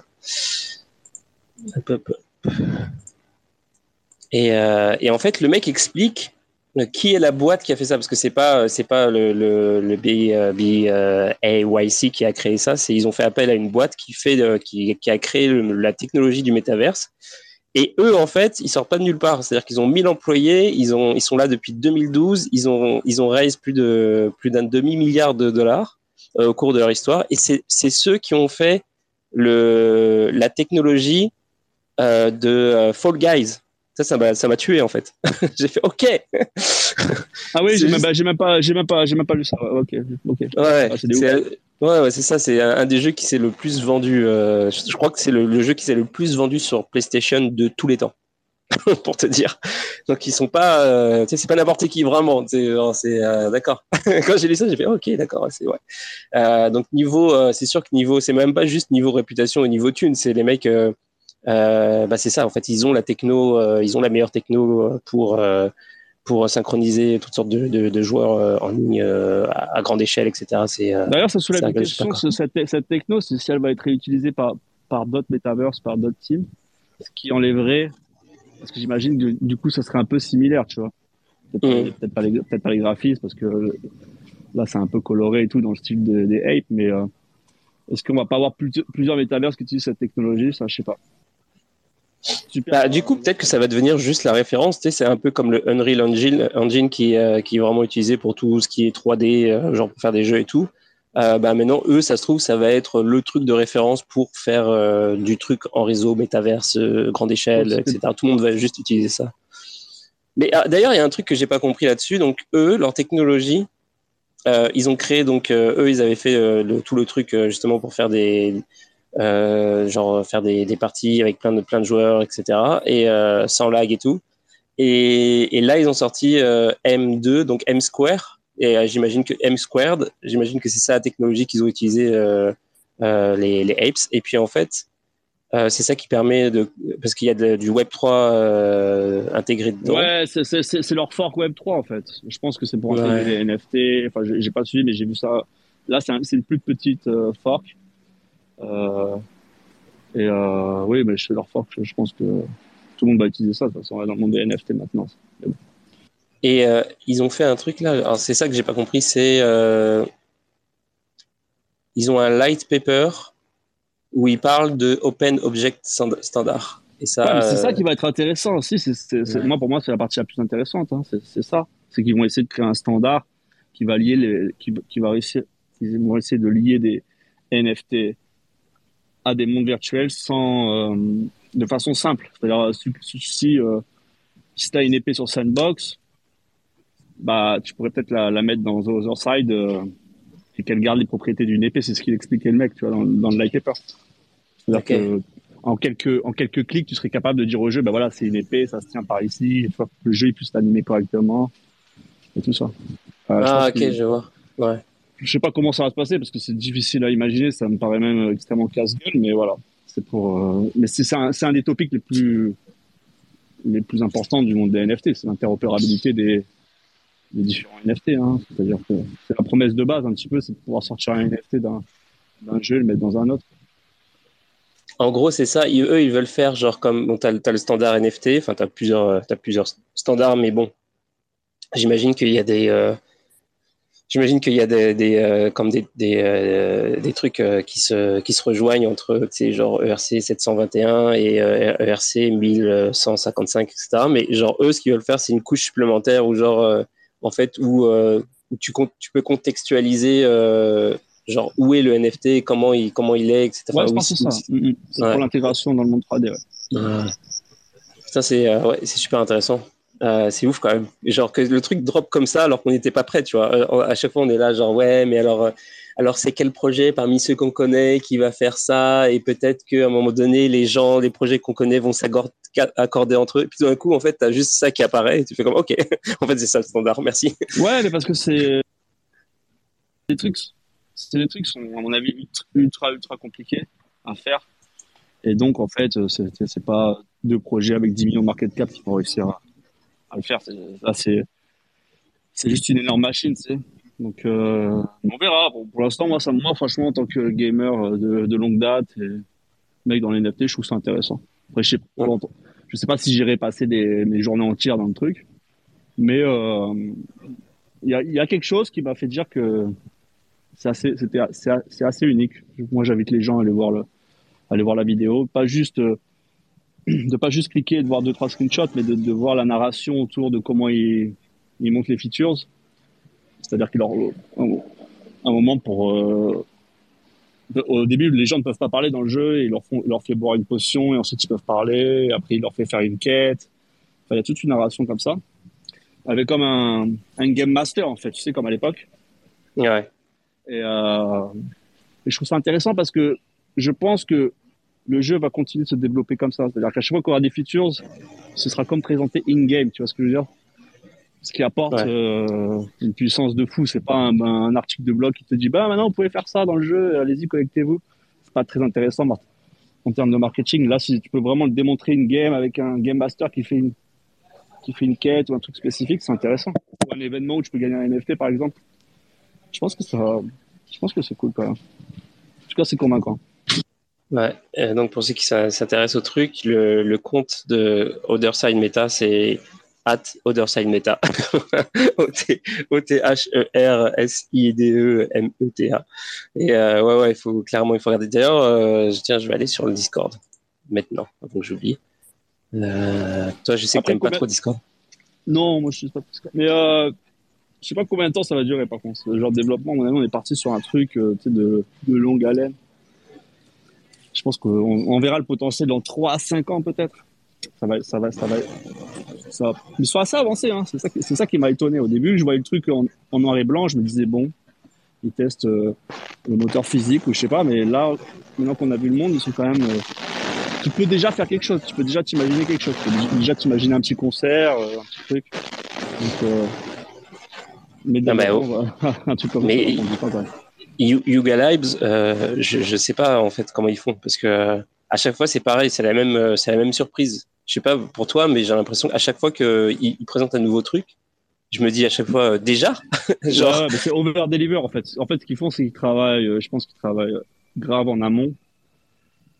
Et en fait, le mec explique qui est la boîte qui a fait ça? Parce que c'est pas c'est pas le, le, le BAYC qui a créé ça. C'est ils ont fait appel à une boîte qui fait euh, qui, a créé la technologie du métaverse. Et eux, en fait, ils sortent pas de nulle part. C'est-à-dire qu'ils ont 1000 employés, ils ont ils sont là depuis 2012, ils ont ils ont raisé plus de plus d'un demi milliard de dollars euh, au cours de leur histoire. Et c'est ceux qui ont fait le la technologie euh, de Fall Guys. Ça, ça m'a, ça m'a tué en fait. j'ai fait OK. ah oui, j'ai même, même, pas, j'ai même pas, j'ai même pas lu ça. Ok, ok. Ouais, ah, c'est, ouais, ouais, c'est ça. C'est un, des jeux qui s'est le plus vendu. Euh, je, crois que c'est le, jeu qui s'est le plus vendu sur PlayStation de tous les temps. pour te dire. Donc ils sont pas, euh, tu sais, c'est pas n'importe qui vraiment. C'est, c'est euh, d'accord. Quand j'ai lu ça, j'ai fait ok, d'accord, c'est ouais. Donc niveau, c'est sûr que niveau, c'est même pas juste niveau réputation et niveau thune, c'est les mecs bah c'est ça. En fait, ils ont la techno, euh, ils ont la meilleure techno euh, pour pour synchroniser toutes sortes de, de, de joueurs en ligne à, grande échelle, etc. C'est d'ailleurs ça soulève la question cette, cette techno, si elle va être réutilisée par par d'autres metaverse, par d'autres teams, ce qui enlèverait, parce que j'imagine que du coup ça serait un peu similaire, tu vois. Peut-être mmh. pas, les, peut pas les graphismes parce que là c'est un peu coloré et tout dans le style des apes, mais est-ce qu'on va pas avoir plusieurs, plusieurs metaverse qui utilisent cette technologie? Ça, je sais pas. Bah, du coup, peut-être que ça va devenir juste la référence. C'est un peu comme le Unreal Engine, Engine qui, euh, qui est vraiment utilisé pour tout ce qui est 3D, euh, genre pour faire des jeux et tout. Euh, bah, maintenant, eux, ça se trouve, ça va être le truc de référence pour faire du truc en réseau, métaverse, grande échelle, etc. Tout le monde va juste utiliser ça. Mais ah, d'ailleurs, il y a un truc que j'ai pas compris là-dessus. Donc, eux, leur technologie, ils ont créé, donc, eux, ils avaient fait le, tout le truc justement pour faire des euh, genre faire des, des, parties avec plein de plein de joueurs, etc. Et euh, sans lag et tout. Et, et, là, ils ont sorti euh, M2, donc M Square. Et j'imagine que M squared, j'imagine que c'est ça la technologie qu'ils ont utilisé les, les apes. Et puis en fait, c'est ça qui permet de parce qu'il y a de, du Web 3 euh, intégré dedans. Ouais, c'est leur fork Web 3 en fait. Je pense que c'est pour intégrer les NFT. Enfin, j'ai pas suivi, mais j'ai vu ça. Là, c'est une plus petite fork. Euh, et euh, oui, mais chez leur fork, je pense que tout le monde va utiliser ça. De toute façon, dans le monde des NFT maintenant. Et euh, ils ont fait un truc là. Alors c'est ça que j'ai pas compris. C'est ils ont un light paper où ils parlent de Open Object Standard. Et ça, c'est ça qui va être intéressant aussi. C'est, Moi, pour moi, c'est la partie la plus intéressante. Hein. C'est, ça. C'est qu'ils vont essayer de créer un standard qui va lier les, qui, qui va réussir, ils vont essayer de lier des NFT à des mondes virtuels sans, euh, de façon simple. C'est-à-dire, si, euh, si tu as une épée sur Sandbox, bah, tu pourrais peut-être la, la, mettre dans Otherside euh, et qu'elle garde les propriétés d'une épée. C'est ce qu'il expliquait le mec, tu vois, dans, dans le light paper. C'est-à-dire que en quelques, en quelques clics, tu serais capable de dire au jeu, bah voilà, c'est une épée, ça se tient par ici, il le jeu puisse t'animer correctement et tout ça. ah, ok, je vois. Ouais. Je sais pas comment ça va se passer parce que c'est difficile à imaginer. Ça me paraît même extrêmement casse-gueule, mais voilà. C'est pour. Euh, mais c'est un, des topics les plus les plus importants du monde des NFT. C'est l'interopérabilité des, des, différents NFT. Hein. C'est-à-dire que la promesse de base un petit peu, c'est de pouvoir sortir un NFT d'un jeu et le mettre dans un autre. En gros, c'est ça. eux, ils veulent faire genre comme bon, t'as, as le standard NFT. Enfin, t'as plusieurs, as plusieurs standards, mais bon, j'imagine qu'il y a des, euh, j'imagine qu'il y a des, des euh, comme des des, euh, des trucs qui se qui se rejoignent entre, genre ERC 721 et ERC 1155, etc. Mais genre eux, ce qu'ils veulent faire, c'est une couche supplémentaire ou genre en fait où, où tu tu peux contextualiser genre où est le NFT, comment il, comment il est, etc. Ouais, c'est ça. Mm, mm. C'est pour l'intégration dans le monde 3D. Ça, c'est euh, ouais, c'est super intéressant. Euh, c'est ouf quand même. Genre que le truc drop comme ça alors qu'on n'était pas prêt, tu vois. Euh, à chaque fois, on est là, genre, ouais, mais alors, alors c'est quel projet parmi ceux qu'on connaît qui va faire ça? Et peut-être qu'à un moment donné, les gens, les projets qu'on connaît vont s'accorder entre eux. Et puis d'un coup, en fait, tu as juste ça qui apparaît et tu fais comme, ok, en fait, c'est ça le standard, merci. Ouais, mais parce que c'est des trucs c'est des trucs sont, à mon avis, ultra, ultra compliqués à faire. Et donc, en fait, c'est pas deux projets avec 10 millions de market cap qui vont réussir à, le faire. Là, c'est juste une énorme machine, tu. Donc, euh, on verra. pour l'instant, moi, ça, moi, franchement, en tant que gamer de, de longue date et mec dans les NFT, je trouve ça intéressant. Après, je sais pas, sais pas si j'irai passer des, mes journées entières dans le truc, mais euh, il y, a, y a quelque chose qui m'a fait dire que c'est assez, c'était, c'est assez unique. Moi, j'invite les gens à aller voir le, aller voir la vidéo, pas juste euh, de pas juste cliquer et de voir deux trois screenshots, mais de, de voir la narration autour de comment il, il monte les features. C'est-à-dire qu'il leur un moment pour euh, au début, les gens ne peuvent pas parler dans le jeu et ils leur, font, leur fait boire une potion et ensuite ils peuvent parler. Après, il leur fait faire une quête. Enfin, il y a toute une narration comme ça, avec comme un, un game master en fait, tu sais, comme à l'époque. Ouais. Euh, et, je trouve ça intéressant parce que je pense que le jeu va continuer de se développer comme ça. C'est-à-dire qu'à chaque fois qu'on aura des features, ce sera comme présenté in-game, tu vois ce que je veux dire? Ce qui apporte euh, une puissance de fou. C'est pas un, article de blog qui te dit bah maintenant vous pouvez faire ça dans le jeu, allez-y connectez-vous. C'est pas très intéressant en termes de marketing. Là, si tu peux vraiment le démontrer in-game avec un game master qui fait une qui fait une quête ou un truc spécifique, c'est intéressant. Ou un événement où tu peux gagner un NFT par exemple je pense que ça, je pense que c'est cool quand même. En tout cas, c'est convaincant. Ouais. donc pour ceux qui s'intéressent au truc, le, le, compte de Otherside Meta, c'est at Otherside Meta. O-T-H-E-R-S-I-D-E-M-E-T-A. Et euh, ouais, ouais, il faut clairement, il faut regarder. D'ailleurs, euh, tiens, je vais aller sur le Discord maintenant, avant que j'oublie. Euh, toi, je sais que tu pas trop Discord. Non, moi je suis pas Discord. Mais euh, je sais pas combien de temps ça va durer par contre. Ce genre de développement, on est parti sur un truc euh, de, de longue haleine. Je pense qu'on on verra le potentiel dans 3 à 5 ans peut-être. Ça va, ça va, ça va, ça va. Mais soit assez avancé, hein. c'est ça, qui m'a étonné. Au début, je voyais le truc en, noir et blanc, je me disais bon, ils testent euh, le moteur physique ou je sais pas, mais là, maintenant qu'on a vu le monde, ils sont quand même. Euh, tu peux déjà faire quelque chose, tu peux déjà t'imaginer quelque chose, tu peux déjà t'imaginer un petit concert, un petit truc. Donc, mais, non, mais, oh. un truc comme mais ça, Yuga Libes, euh, je, je sais pas en fait comment ils font parce que à chaque fois c'est pareil, c'est la même, euh, c'est la même surprise. Je sais pas pour toi, mais j'ai l'impression qu'à chaque fois qu'ils il présentent un nouveau truc, je me dis à chaque fois euh, déjà? Genre... Ouais, c'est over deliver en fait. En fait, ce qu'ils font, c'est qu'ils travaillent. Euh, je pense qu'ils travaillent grave en amont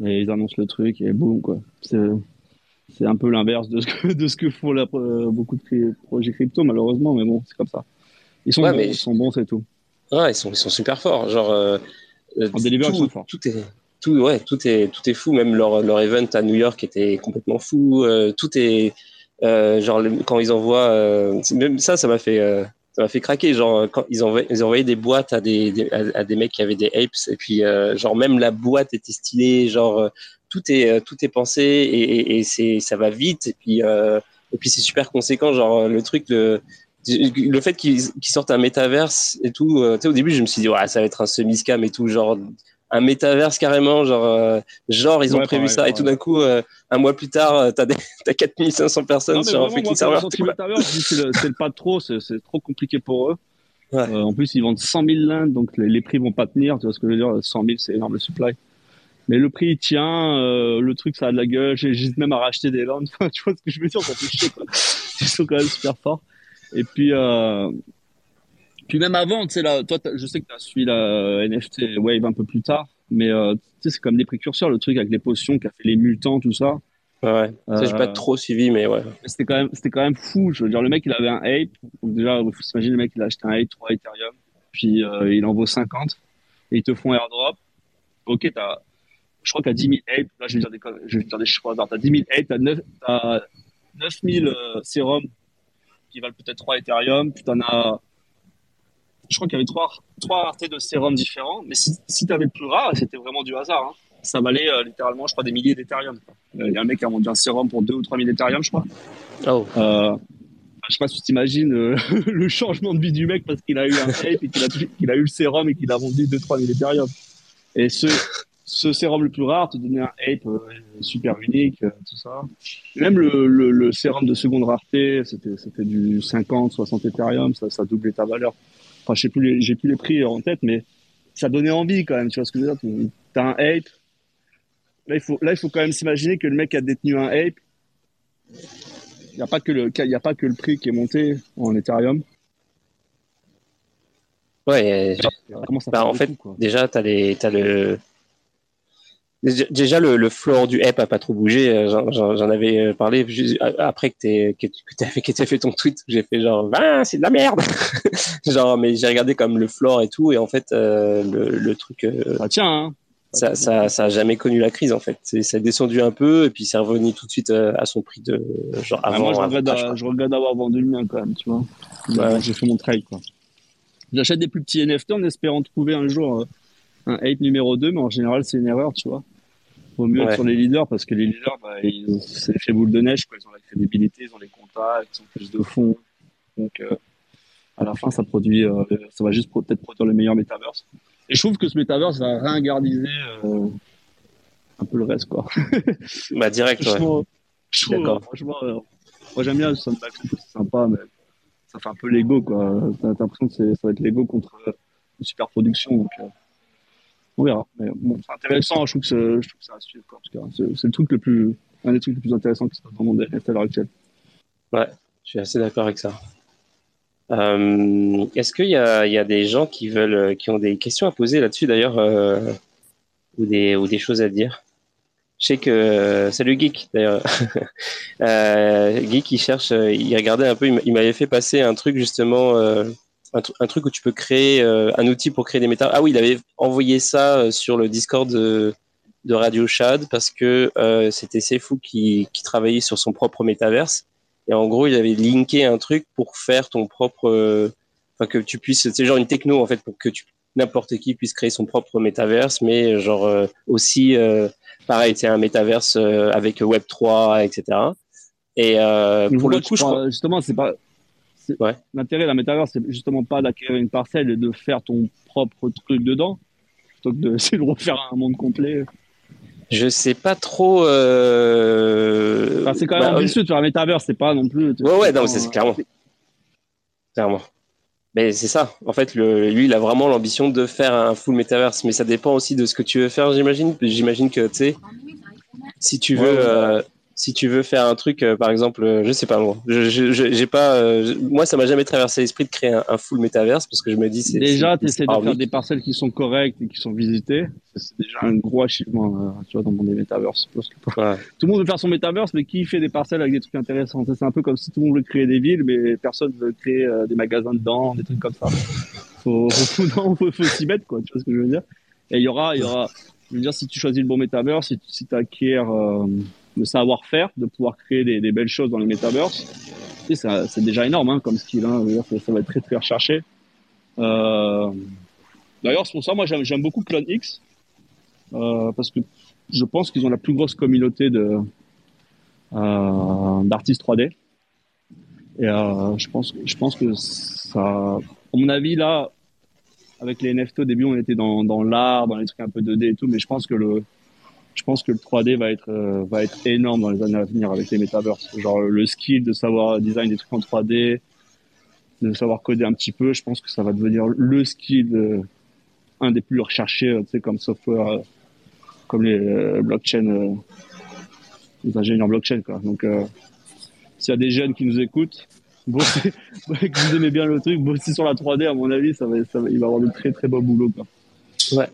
et ils annoncent le truc et boum quoi. C'est un peu l'inverse de ce que de ce que font beaucoup de projets crypto malheureusement, mais bon, c'est comme ça. Ils sont, bons, ils sont bons, c'est tout. Ouais, ils sont, ils sont super forts. Genre, euh, en tout, ils sont forts. Tout est, tout, ouais, tout est, tout est fou. Même leur, leur event à New York était complètement fou. Euh, tout est, euh, genre, quand ils envoient, euh, même ça, ça m'a fait, euh, ça m'a fait craquer. Genre, quand ils envoyaient, ils envoyaient des boîtes à des, à, des mecs qui avaient des apes, et puis, genre, même la boîte était stylée. Genre, tout est, tout est pensé et, et, et c'est, ça va vite. Et puis, et puis c'est super conséquent. Genre, le truc de le fait qu'ils sortent un métaverse et tout, euh, tu sais, au début, je me suis dit, ouais, ça va être un semi-scam et tout, genre, un métaverse carrément, genre, euh, genre ils ont prévu ça, et tout d'un coup, euh, un mois plus tard, t'as as 4500 personnes sur un fucking serveur. C'est pas trop, c'est trop compliqué pour eux. en plus, ils vendent 100 000 lindes, donc les, prix vont pas tenir, tu vois ce que je veux dire, 100 000, c'est énorme le supply. Mais le prix il tient, le truc ça a de la gueule, j'hésite même à racheter des landes, tu vois ce que je veux dire, ça fait chier quoi. Ils sont quand même super forts. Et puis, euh, puis même avant, tu sais, là, toi, je sais que tu as suivi la NFT Wave un peu plus tard. Mais euh, tu sais, c'est comme des précurseurs, le truc avec les potions qui a fait les mutants, tout ça. Ouais, ça, j'ai pas trop suivi, mais ouais. C'était quand même, c'était quand même fou. Je veux dire, le mec, il avait un ape. Donc déjà, il faut s'imaginer, le mec, il a acheté un ape 3 Ethereum. Puis, il en vaut 50. Et ils te font airdrop. Ok, t'as, je crois qu'à 10 000 apes, là, je vais dire des, je vais dire des chiffres T'as 10 000 apes, t'as 9, t'as 9 000 sérums qui valent peut-être 3 Ethereum. Puis t'en as, je crois qu'il y avait trois, trois raretés de sérum différents, mais si, si tu avais le plus rare, c'était vraiment du hasard. Hein. Ça valait euh, littéralement, je crois, des milliers d'Ethereum. Euh, il y a un mec qui a vendu un sérum pour 2 ou 3 000 Ethereum, je crois. Oh. Euh, je sais pas si tu t'imagines euh, le changement de vie du mec parce qu'il a eu un ape et qu'il a, qu'il a, eu le sérum et qu'il a vendu 2-3 000 Ethereum. Et ce, ce sérum le plus rare te donnait un ape super unique, tout ça. Même le, le, le, sérum de seconde rareté, c'était, c'était du 50, 60 Ethereum, ça, ça doublait ta valeur. Enfin, je sais plus, j'ai plus les prix en tête, mais ça donnait envie quand même. Tu vois ce que je veux dire T'as un ape. Là, il faut, là, il faut quand même s'imaginer que le mec a détenu un ape. Il n'y a pas que le, il a pas que le prix qui est monté en Ethereum. Ouais. Bah, en fait, déjà, t'as les, as le, Déjà, le, le floor du HEP a pas trop bougé. Euh, j'en avais euh, parlé après que tu que, fait ton tweet. J'ai fait genre, ah, c'est de la merde. genre, mais j'ai regardé comme le floor et tout, et en fait, euh, le, le, truc. ah, tiens. Hein. Ça, ça, ça a jamais connu la crise en fait. Ça a descendu un peu et puis c'est revenu tout de suite à son prix de genre ah, avant. moi, je regrette, d'avoir vendu le mien quand même, tu vois. Ouais. J'ai fait mon trade quoi. J'achète des plus petits NFT en espérant trouver un jour un ape numéro 2, mais en général, c'est une erreur, tu vois. Vaut mieux être sur les leaders parce que les leaders, bah, c'est l'effet boule de neige, quoi. Ils ont la crédibilité, ils ont les contacts, ils ont plus de fonds. Donc, euh, à la fin, ça produit, euh, ça va juste peut-être produire le meilleur metaverse. Et je trouve que ce metaverse va ringardiser euh, un peu le reste, quoi. bah, direct, ouais. D'accord. franchement, moi j'aime bien le Sandbox, c'est sympa, mais ça fait un peu l'ego, quoi. T'as l'impression que ça va être l'ego contre une super production. Donc, on verra. Mais bon, c'est intéressant. Je trouve que, je trouve ça va suivre. C'est le truc le plus, un des trucs les plus intéressants qui se passe dans le monde à l'heure actuelle. Ouais, je suis assez d'accord avec ça. Euh, Est-ce qu'il y a, des gens qui veulent, qui ont des questions à poser là-dessus d'ailleurs, euh, ou des ou des choses à dire? Je sais que salut Geek d'ailleurs. euh, Geek il cherche, il regardait un peu, il m'avait fait passer un truc justement. Un, truc où tu peux créer euh, un outil pour créer des méta. Ah oui, il avait envoyé ça euh, sur le Discord de, de Radio Shad parce que euh, c'était Sefou qui, qui travaillait sur son propre métaverse. Et en gros, il avait linké un truc pour faire ton propre, enfin que tu puisses, c'est genre une techno en fait pour que tu n'importe qui puisse créer son propre métaverse, mais genre aussi pareil, c'est un métaverse avec Web 3, etc. Et pour le coup, je crois... justement, c'est pas Ouais. L'intérêt de la métaverse, c'est justement pas d'acquérir une parcelle et de faire ton propre truc dedans, plutôt que de, de refaire un monde complet. Je sais pas trop. Euh... Enfin, c'est quand même bah, ambitieux de faire un métaverse, c'est pas non plus. Ouais, ouais, non, c'est clairement. Clairement. Mais c'est ça. En fait, le, lui, il a vraiment l'ambition de faire un full métaverse, mais ça dépend aussi de ce que tu veux faire, j'imagine. J'imagine que, tu sais, si tu veux. Euh, si tu veux faire un truc, euh, par exemple, euh, je sais pas moi, je, j'ai pas, euh, moi ça m'a jamais traversé l'esprit de créer un, full métaverse parce que je me dis c'est déjà tu essaies de faire des parcelles qui sont correctes et qui sont visitées, c'est déjà un gros achievement, tu vois, dans mon métaverse. Parce que tout le monde veut faire son métaverse, mais qui fait des parcelles avec des trucs intéressants? C'est un peu comme si tout le monde veut créer des villes, mais personne veut créer des magasins dedans, des trucs comme ça. Faut, faut, faut, faut s'y mettre quoi, tu vois ce que je veux dire? Et il y aura, il y aura, je veux dire, si tu choisis le bon métaverse, si, si tu acquiers le savoir-faire, de pouvoir créer des, belles choses dans les metaverse. C'est déjà énorme hein, comme skill. Hein. Ça, va être très très recherché. Euh... D'ailleurs, c'est pour ça, moi, j'aime beaucoup Clone X euh, parce que je pense qu'ils ont la plus grosse communauté de euh, d'artistes 3D. Et je pense, je pense que ça, à mon avis, là, avec les NFT au début, on était dans, dans l'art, dans les trucs un peu 2D et tout, mais je pense que le, je pense que le 3D va être euh, va être énorme dans les années à venir avec les metaverse. Genre le skill de savoir design des trucs en 3D, de savoir coder un petit peu, je pense que ça va devenir le skill euh, un des plus recherchés, euh, tu sais, comme software, comme les blockchain, les ingénieurs blockchain. Donc, s'il y a des jeunes qui nous écoutent, que vous aimez bien le truc, bossez sur la 3D, à mon avis, ça va, ça il va avoir de très très beau boulot. Ouais.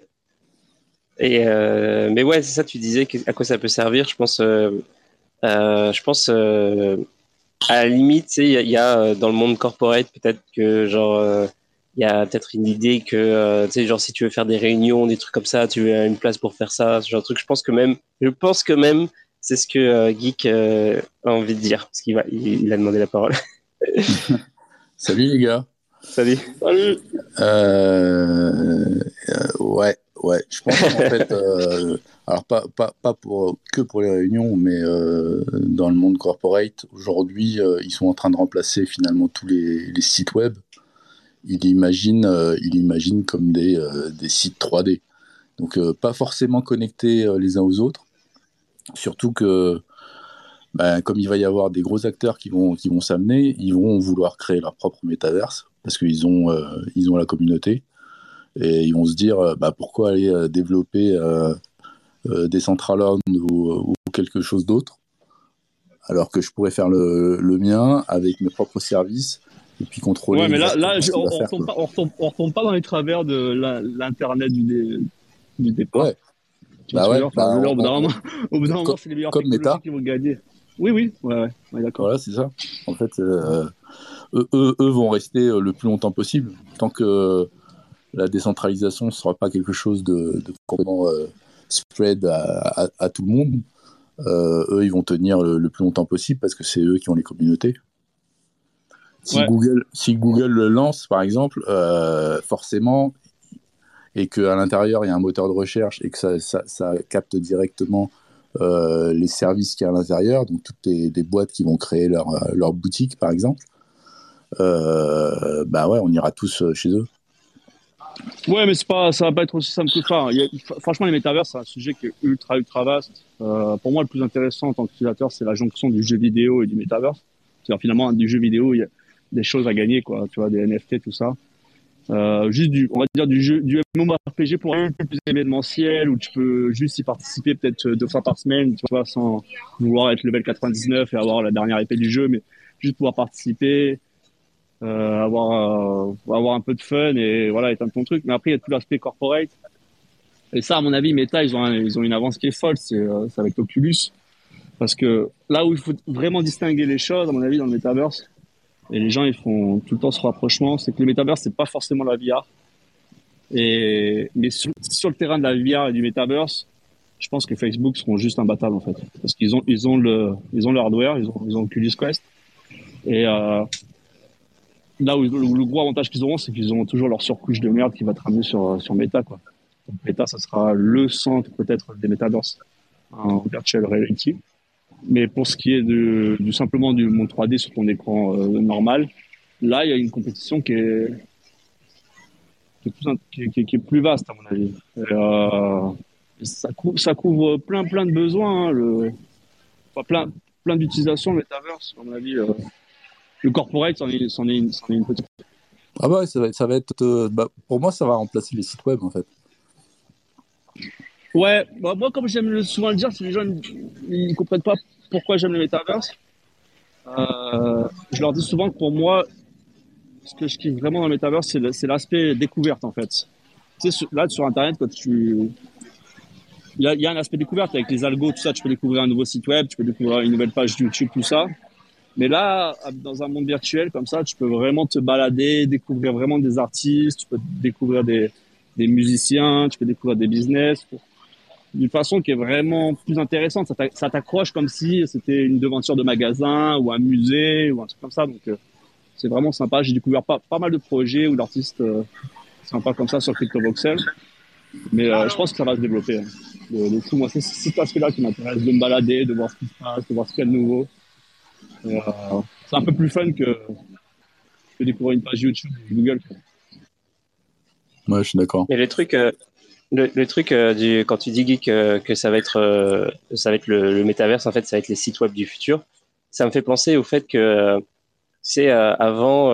Et mais ouais, c'est ça. Tu disais à quoi ça peut servir. Je pense, je pense à la limite, il y, a dans le monde corporate peut-être que genre il y a peut-être une idée que tu sais genre si tu veux faire des réunions, des trucs comme ça, tu as une place pour faire ça, ce genre de truc. Je pense que même, je pense que même c'est ce que Geek a envie de dire parce qu'il va, il a demandé la parole. Salut les gars. Salut. Salut. Euh, euh, ouais, ouais. Je pense qu'en fait, euh, alors pas, pas, pas pour, que pour les réunions, mais dans le monde corporate, aujourd'hui, ils sont en train de remplacer finalement tous les, les sites web. Ils imaginent comme des, des sites 3D. Donc, pas forcément connectés les uns aux autres. Surtout que ben, comme il va y avoir des gros acteurs qui vont, qui vont s'amener, ils vont vouloir créer leur propre métaverse parce qu'ils ont, euh, ils ont la communauté et ils vont se dire euh, bah, pourquoi aller euh, développer des Centraland ou, ou quelque chose d'autre alors que je pourrais faire le, le, mien avec mes propres services et puis contrôler. Ouais, mais là, là on, ne retombe pas, on, retombe, pas dans les travers de l'internet du, du départ. Ouais. Bah ouais, bah, au bout d'un moment, c'est les meilleurs comme méta. qui vont gagner. Oui, oui, ouais, ouais, d'accord. Voilà, c'est ça. En fait, euh, eux, eux, vont rester euh, le plus longtemps possible. Tant que la décentralisation ne sera pas quelque chose de, de complètement euh, spread à, à, tout le monde, eux, ils vont tenir le, plus longtemps possible parce que c'est eux qui ont les communautés. Si, Google, si Google le lance, par exemple, forcément, et qu'à l'intérieur, il y a un moteur de recherche et que ça, ça, ça capte directement euh, les services qu'il y a à l'intérieur, donc toutes les, des boîtes qui vont créer leur, euh, leur boutique par exemple, euh, bah ouais, on ira tous chez eux. Ouais, mais c'est pas, ça va pas être aussi simple que ça. franchement, les métavers, c'est un sujet qui est ultra, ultra vaste. pour moi, le plus intéressant en tant qu'utilisateur, c'est la jonction du jeu vidéo et du métavers. C'est-à-dire, finalement, du jeu vidéo, il y a des choses à gagner, quoi. Tu vois, des NFT, tout ça. Euh, juste du, on va dire du jeu, du pour un peu plus événementiel où tu peux juste y participer peut-être deux fois par semaine, tu vois, sans vouloir être level 99 et avoir la dernière épée du jeu, mais juste pouvoir participer, euh, avoir, euh, avoir un peu de fun et voilà, éteindre ton truc. Mais après, il y a tout l'aspect corporate. Et ça, à mon avis, Meta, ils ont, ils ont une avance qui est folle, c'est euh, avec Oculus. Parce que là où il faut vraiment distinguer les choses, à mon avis, dans le metaverse, et les gens, ils font tout le temps ce rapprochement. C'est que le metaverse, c'est pas forcément la VR. Et, mais sur, le terrain de la VR et du metaverse, je pense que Facebook seront juste imbattables, en fait. Parce qu'ils ont, ils ont le, ils ont le hardware, ils ont, ils ont Oculus Quest. Et, euh, là où le, gros avantage qu'ils auront, c'est qu'ils auront toujours leur surcouche de merde qui va te ramener sur, sur Meta, quoi. Donc, Meta, ça sera le centre, peut-être, des metaverse en virtual reality. Mais pour ce qui est de, du simplement du monde 3D sur ton écran euh, normal, là, il y a une compétition qui est, qui est, plus, vaste, à mon avis. Euh, ça, couvre, ça couvre plein, plein de besoins. Hein, le, enfin, plein, plein d'utilisations, metaverse, à mon avis. Euh, le corporate, c'en est, est, est, une petite. Ah bah ouais, ça va, ça va être. Euh, bah, pour moi, ça va remplacer les sites web, en fait. Ouais, bah, moi, comme j'aime souvent le dire, si les gens ne comprennent pas pourquoi j'aime le metaverse, euh, je leur dis souvent que pour moi, ce que je kiffe vraiment dans le metaverse, c'est l'aspect découverte en fait. Tu sais, là sur Internet, quand tu. Il y, a, un aspect découverte avec les algos, tout ça. Tu peux découvrir un nouveau site web, tu peux découvrir une nouvelle page YouTube, tout ça. Mais là, dans un monde virtuel comme ça, tu peux vraiment te balader, découvrir vraiment des artistes, tu peux découvrir des, des musiciens, tu peux découvrir des business d'une façon qui est vraiment plus intéressante. Ça t'accroche comme si c'était une devanture de magasin ou un musée ou un truc comme ça. Donc, euh, c'est vraiment sympa. J'ai découvert pas, pas mal de projets où l'artiste euh, sympa comme ça sur CryptoVoxel. Mais euh, je pense que ça va se développer. Hein. Coup, moi, c'est cet aspect-là qui m'intéresse, de me balader, de voir ce qui se passe, de voir ce qu'il y a de nouveau. Euh, c'est un peu plus fun que, que découvrir une page YouTube ou Google. Moi, je suis d'accord. Et les trucs, le, truc euh, du, quand tu dis geek euh, que ça va être euh, ça va être le, le métaverse en fait ça va être les sites web du futur ça me fait penser au fait que c'est avant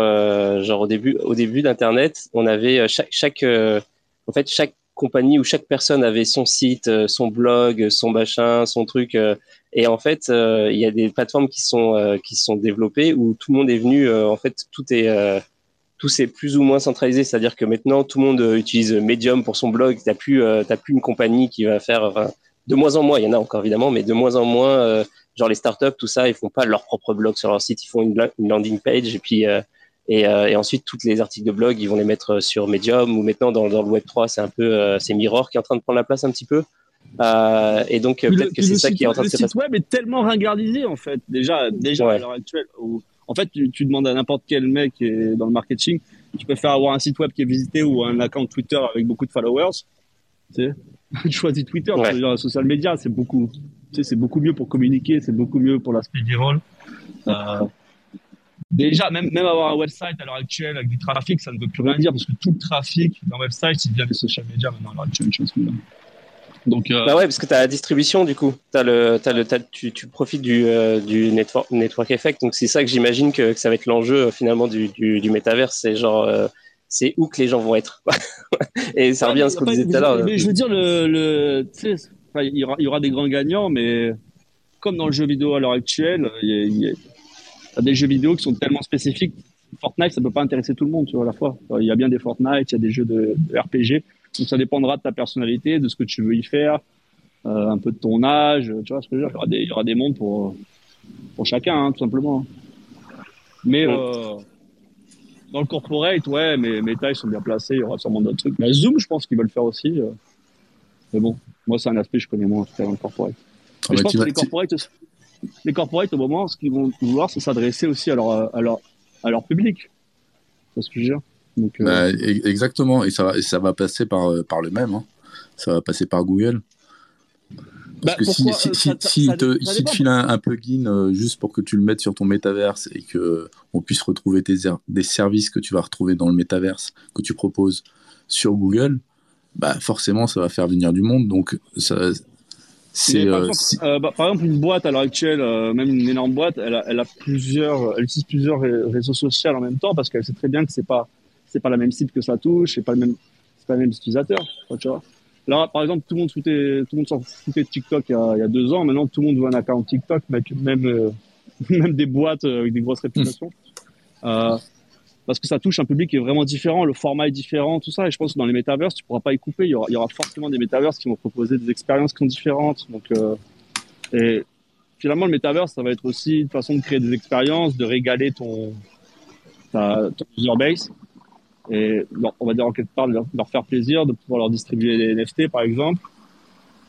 genre au début au début d'internet on avait chaque chaque en fait chaque compagnie ou chaque personne avait son site son blog son machin son truc et en fait il y a des plateformes qui sont qui sont développées où tout le monde est venu en fait tout est tout c'est plus ou moins centralisé, c'est-à-dire que maintenant tout le monde utilise Medium pour son blog. T'as plus, t'as plus une compagnie qui va faire, de moins en moins, il y en a encore évidemment, mais de moins en moins, genre les startups, tout ça, ils font pas leur propre blog sur leur site, ils font une, landing page et puis et, et, ensuite toutes les articles de blog, ils vont les mettre sur Medium ou maintenant dans, dans le Web 3, c'est un peu c'est Mirror qui est en train de prendre la place un petit peu. Euh, et donc peut-être que c'est ça qui est en train de se passer. Le site web est tellement ringardisé en fait. Déjà, déjà à l'heure actuelle, où, en fait, tu, demandes à n'importe quel mec qui est dans le marketing, tu préfères avoir un site web qui est visité ou un account Twitter avec beaucoup de followers. Tu, sais tu choisis Twitter, ouais. tu social media, c'est beaucoup, tu sais, c'est beaucoup mieux pour communiquer, c'est beaucoup mieux pour l'aspect viral. Euh, déjà, même, même avoir un website à l'heure actuelle avec du trafic, ça ne veut plus rien dire parce que tout le trafic d'un website, il vient des social media maintenant à l'heure actuelle. Donc, euh... Bah ouais, parce que tu as la distribution du coup. As le, as le, tu, tu, profites du, euh, du network, network effect. Donc c'est ça que j'imagine que, que, ça va être l'enjeu euh, finalement du, du, du métaverse. C'est genre, euh, c'est où que les gens vont être. Et ça revient à ce qu'on disait tout à l'heure. Mais je veux dire, le, le il, y aura, il y aura des grands gagnants, mais comme dans le jeu vidéo à l'heure actuelle, il y, a, il y a des jeux vidéo qui sont tellement spécifiques. Fortnite, ça peut pas intéresser tout le monde, tu vois, à la fois. Il y a bien des Fortnite, il y a des jeux de, de RPG donc ça dépendra de ta personnalité, de ce que tu veux y faire, euh, un peu de ton âge, tu vois ce que je veux dire. Il y aura des, il y aura des mondes pour, pour chacun, hein, tout simplement. Mais euh, dans le corporate, ouais, mes, mes tailles sont bien placées, il y aura sûrement d'autres trucs. Mais Zoom, je pense qu'ils veulent faire aussi. Euh. Mais bon, moi, c'est un aspect que je connais moins, dans le corporate. Ah je pense que les corporates, les corporates, au moment, ce qu'ils vont vouloir, c'est s'adresser aussi à leur, à leur, à leur public. C'est ce que je veux dire. Donc, euh, bah, exactement, et ça, va, ça va passer par, euh, par le même. Hein. Ça va passer par Google. Parce bah, que si, si, si, si te, te file un, plugin euh, juste pour que tu le mettes sur ton métaverse et que on puisse retrouver tes, des services que tu vas retrouver dans le métaverse que tu proposes sur Google, bah forcément ça va faire venir du monde. Donc ça, c'est, par, bah, par, exemple, une boîte à l'heure actuelle, même une énorme boîte, elle a, elle a plusieurs, elle utilise plusieurs réseaux sociaux en même temps parce qu'elle sait très bien que c'est pas c'est pas la même cible que ça touche, c'est pas le même, c'est pas le même utilisateur, tu vois. Là, par exemple, tout le monde foutait, tout le monde s'en foutait de TikTok il y, a, il y, a, deux ans. Maintenant, tout le monde veut un account TikTok, même, euh, même des boîtes euh, avec des grosses réputations. Euh, parce que ça touche un public qui est vraiment différent, le format est différent, tout ça. Et je pense que dans les métaverses, tu pourras pas y couper. Il y aura, forcément des métaverses qui vont proposer des expériences qui sont différentes. Donc, euh, et finalement, le métaverse, ça va être aussi une façon de créer des expériences, de régaler ton, ta, user base et on va dire en quelque part de leur, faire plaisir, de pouvoir leur distribuer des NFT par exemple.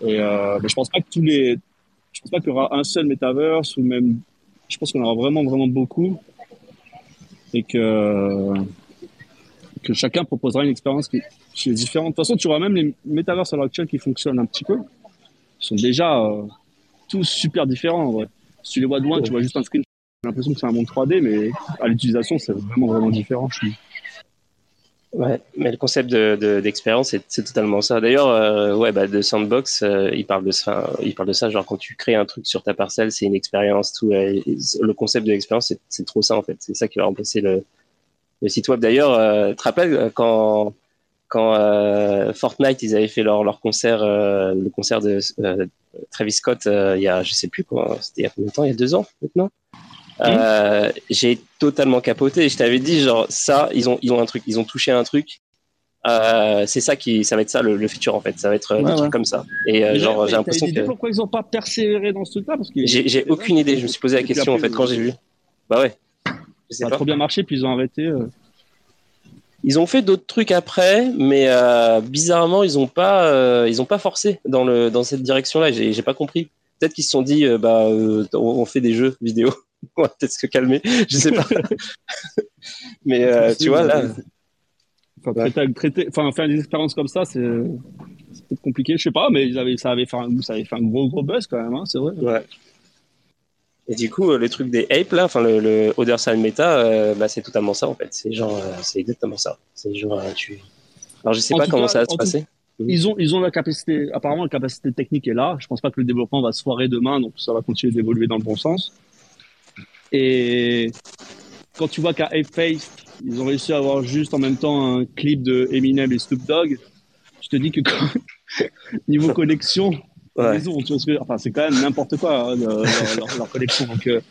Et euh, mais je pense pas que tous les, je pense pas qu'il y aura un seul metaverse ou même, je pense qu'on aura vraiment vraiment beaucoup et que que chacun proposera une expérience qui, est différente. De toute façon, tu auras même les metaverses à l'heure actuelle qui fonctionnent un petit peu. Sont déjà euh, tous super différents en vrai. Si tu les vois de loin, tu vois juste un screen, j'ai l'impression que c'est un monde 3D, mais à l'utilisation, c'est vraiment vraiment différent. Ouais, mais le concept de, d'expérience, c'est, totalement ça. D'ailleurs, euh, ouais, bah, de Sandbox, euh, il parle de ça. Il parle de ça, genre quand tu crées un truc sur ta parcelle, c'est une expérience. Tout, le concept de l'expérience, c'est, trop ça en fait. C'est ça qui va remplacer le, site web. D'ailleurs, euh, tu te rappelles euh, quand quand euh, Fortnite ils avaient fait leur leur concert, le concert de Travis Scott, il y a, je sais plus c'était il y a combien de temps, il y a deux ans maintenant? Euh, j'ai totalement capoté. Je t'avais dit, genre, ça, ils ont, ils ont un truc, ils ont touché un truc. Euh, c'est ça qui, ça va être ça le, futur en fait. Ça va être euh, des trucs comme ça. Et euh, genre, j'ai l'impression que. pourquoi ils ont pas persévéré dans ce truc-là Parce que j'ai aucune idée. Je me suis posé la question en fait quand j'ai vu. Bah ouais. Ça a trop bien marché, puis ils ont arrêté. Ils ont fait d'autres trucs après, mais bizarrement, ils ont pas, ils ont pas forcé dans le dans cette direction-là. J'ai pas compris. Peut-être qu'ils se sont dit, bah, on fait des jeux vidéo. on va peut-être se calmer, je sais pas. Mais euh, tu vois, là. Enfin, traiter, enfin, faire des expériences comme ça, c'est peut-être compliqué, je sais pas, mais ils avaient, ça, avait fait un, ça avait fait un gros, gros buzz quand même, hein, c'est vrai. Ouais. Et du coup, les trucs des apes, là, enfin, le, le Other Side Meta, euh, bah, c'est totalement ça, en fait. C'est genre, euh, c'est exactement ça. C'est genre, tu. Alors, je sais pas comment ça va se passer. Ils ont, ils ont la capacité, apparemment, la capacité technique est là. Je pense pas que le développement va se foirer demain, donc ça va continuer d'évoluer dans le bon sens. Et quand tu vois qu'à Ape ils ont réussi à avoir juste en même temps un clip de Eminem et Snoop Dogg, je te dis que niveau connexion, ont, tu vois enfin, c'est quand même n'importe quoi hein, leur, leur, connexion. Donc, euh,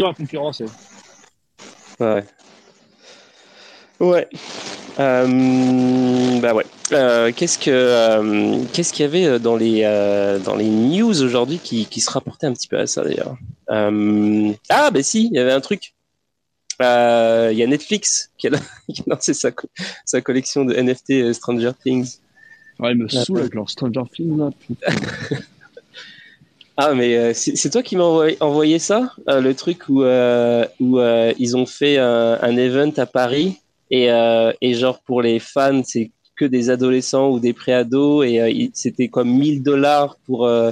la concurrence. Ouais. Ouais. Euh, bah ouais. Euh, qu'est-ce que euh, qu'est-ce qu'il y avait dans les dans les news aujourd'hui qui, qui se rapportait un petit peu à ça d'ailleurs? Ah bah si, il y avait un truc. Il y a Netflix qui a, lancé sa, sa collection de NFT Stranger Things. Ouais, ils me saoulent avec leur Stranger Things là. Ah, mais c'est toi qui m'as envoyé, ça Le truc où, où ils ont fait un, un, event à Paris et, euh, et genre pour les fans, c'est que des adolescents ou des préados et euh, c'était comme 1000 dollars pour euh,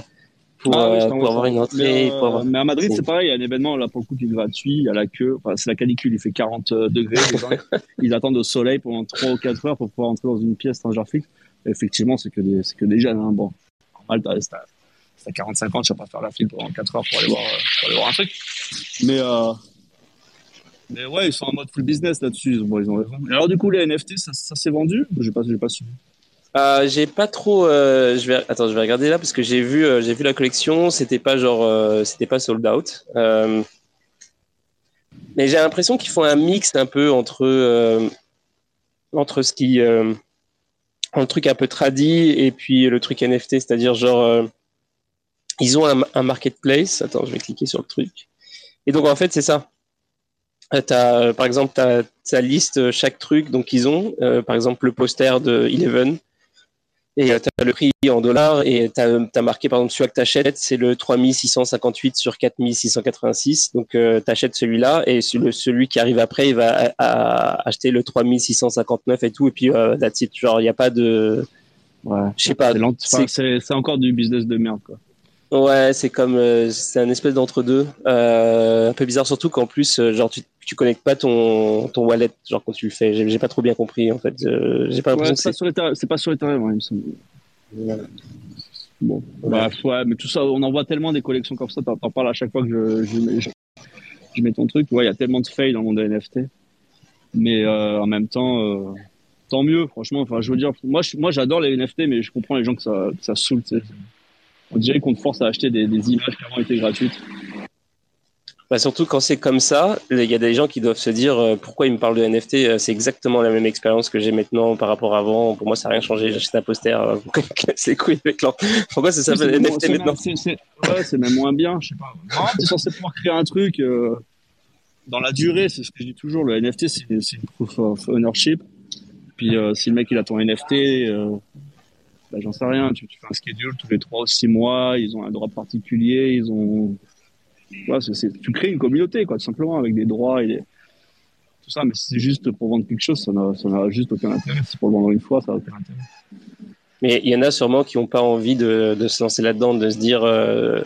pour, ah pour avoir une entrée. Mais, mais à Madrid, c'est pareil, il y a un événement là pour le coup qui est gratuit, il y a la queue, enfin, c'est la canicule, il fait 40 degrés, ils attendent au soleil pendant 3 ou 4 heures pour pouvoir entrer dans une pièce Stranger Things. Effectivement, c'est que des, c'est que des jeunes, hein. bon. Normal, t'as, t'as 45 ans, tu vas pas faire la file pendant 4 heures pour aller voir, pour aller voir un truc. Mais, euh, mais ouais, ils sont en mode full business là-dessus. Bon, ils ont raison. Et alors, du coup, les NFT, ça, ça s'est vendu? J'ai pas, pas suivi. Euh, j'ai pas trop. Euh, je vais attends, je vais regarder là parce que j'ai vu, euh, j'ai vu la collection. C'était pas genre, c'était pas sold out. Mais j'ai l'impression qu'ils font un mix un peu entre entre ce qui, le truc un peu tradi et puis le truc NFT, c'est-à-dire genre, ils ont un, marketplace. Attends, je vais cliquer sur le truc. Et donc en fait, c'est ça. As, par exemple, ta liste chaque truc donc ils ont. par exemple, le poster de Eleven. Et tu as le prix en dollars et tu as, marqué, par exemple, celui que tu achètes, c'est le 3658 sur 4686. Donc, tu achètes celui-là et celui qui arrive après, il va acheter le 3659 et tout. Et puis, euh, that's it. Genre, il n'y a pas de. Ouais. Je sais pas. C'est encore du business de merde, quoi. Ouais, c'est comme euh, c'est un espèce d'entre deux, euh, un peu bizarre surtout qu'en plus euh, genre tu tu connectes pas ton ton wallet genre quand tu le fais. J'ai pas trop bien compris en fait. j'ai pas ouais, c'est pas, c'est pas sur Ethereum, ouais, il me semble. Bon, bah, ouais, mais tout ça, on en voit tellement des collections comme ça. T'en parles à chaque fois que je je, mets, je, mets ton truc. Ouais, il y a tellement de fails dans le monde des NFT, mais en même temps. Tant mieux, franchement. Enfin, je veux dire, moi, moi, j'adore les NFT, mais je comprends les gens que ça, que ça saoule. Tu sais on dirait qu'on te force à acheter des, images qui avant été gratuites. Bah surtout quand c'est comme ça, il y a des gens qui doivent se dire euh, pourquoi ils me parlent de NFT, euh, c'est exactement la même expérience que j'ai maintenant par rapport à avant. Pour moi, ça n'a rien changé. J'achète un poster, euh, c'est couilles avec Pourquoi ça s'appelle NFT maintenant? Ouais, c'est même moins bien, je sais pas. tu es censé pouvoir créer un truc dans la durée, c'est ce que je dis toujours. Le NFT, c'est une proof of ownership. Puis si le mec il a ton NFT, bah, j'en sais rien, tu, fais un schedule tous les trois ou six mois, ils ont un droit particulier, ils ont. Tu crées une communauté, quoi, tout simplement, avec des droits et tout ça, mais si c'est juste pour vendre quelque chose, ça n'a juste aucun intérêt. Si pour le vendre une fois, ça n'a aucun intérêt. Mais il y en a sûrement qui n'ont pas envie de, se lancer là-dedans, de se dire. Euh,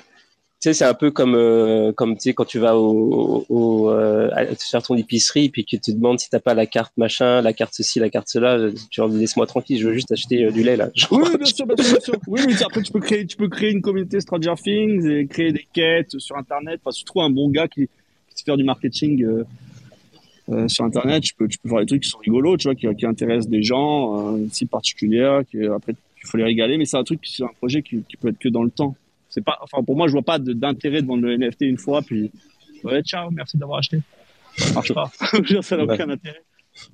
sais, c'est un peu comme, euh, comme tu sais, quand tu vas au, au euh, faire ton épicerie, puis que tu te demandes si t'as pas la carte machin, la carte ceci, la carte cela, tu leur laisse-moi tranquille, je veux juste acheter euh, du lait là. Oui, bien sûr, bien sûr, Oui, mais après tu peux créer, tu peux créer une communauté Stranger Things et créer des quêtes sur Internet. Enfin, si tu trouves un bon gars qui, qui sait faire du marketing euh, sur Internet, tu peux, tu peux faire des trucs qui sont rigolos, tu vois, qui, intéressent des gens, une cible particulière, qui après il faut les régaler, mais c'est un truc, c'est un projet qui, qui peut être que dans le temps. C'est pas, enfin, pour moi, je vois pas d'intérêt de vendre le NFT une fois, puis, ouais, ciao, merci d'avoir acheté. Ça marche pas. ça n'a aucun intérêt.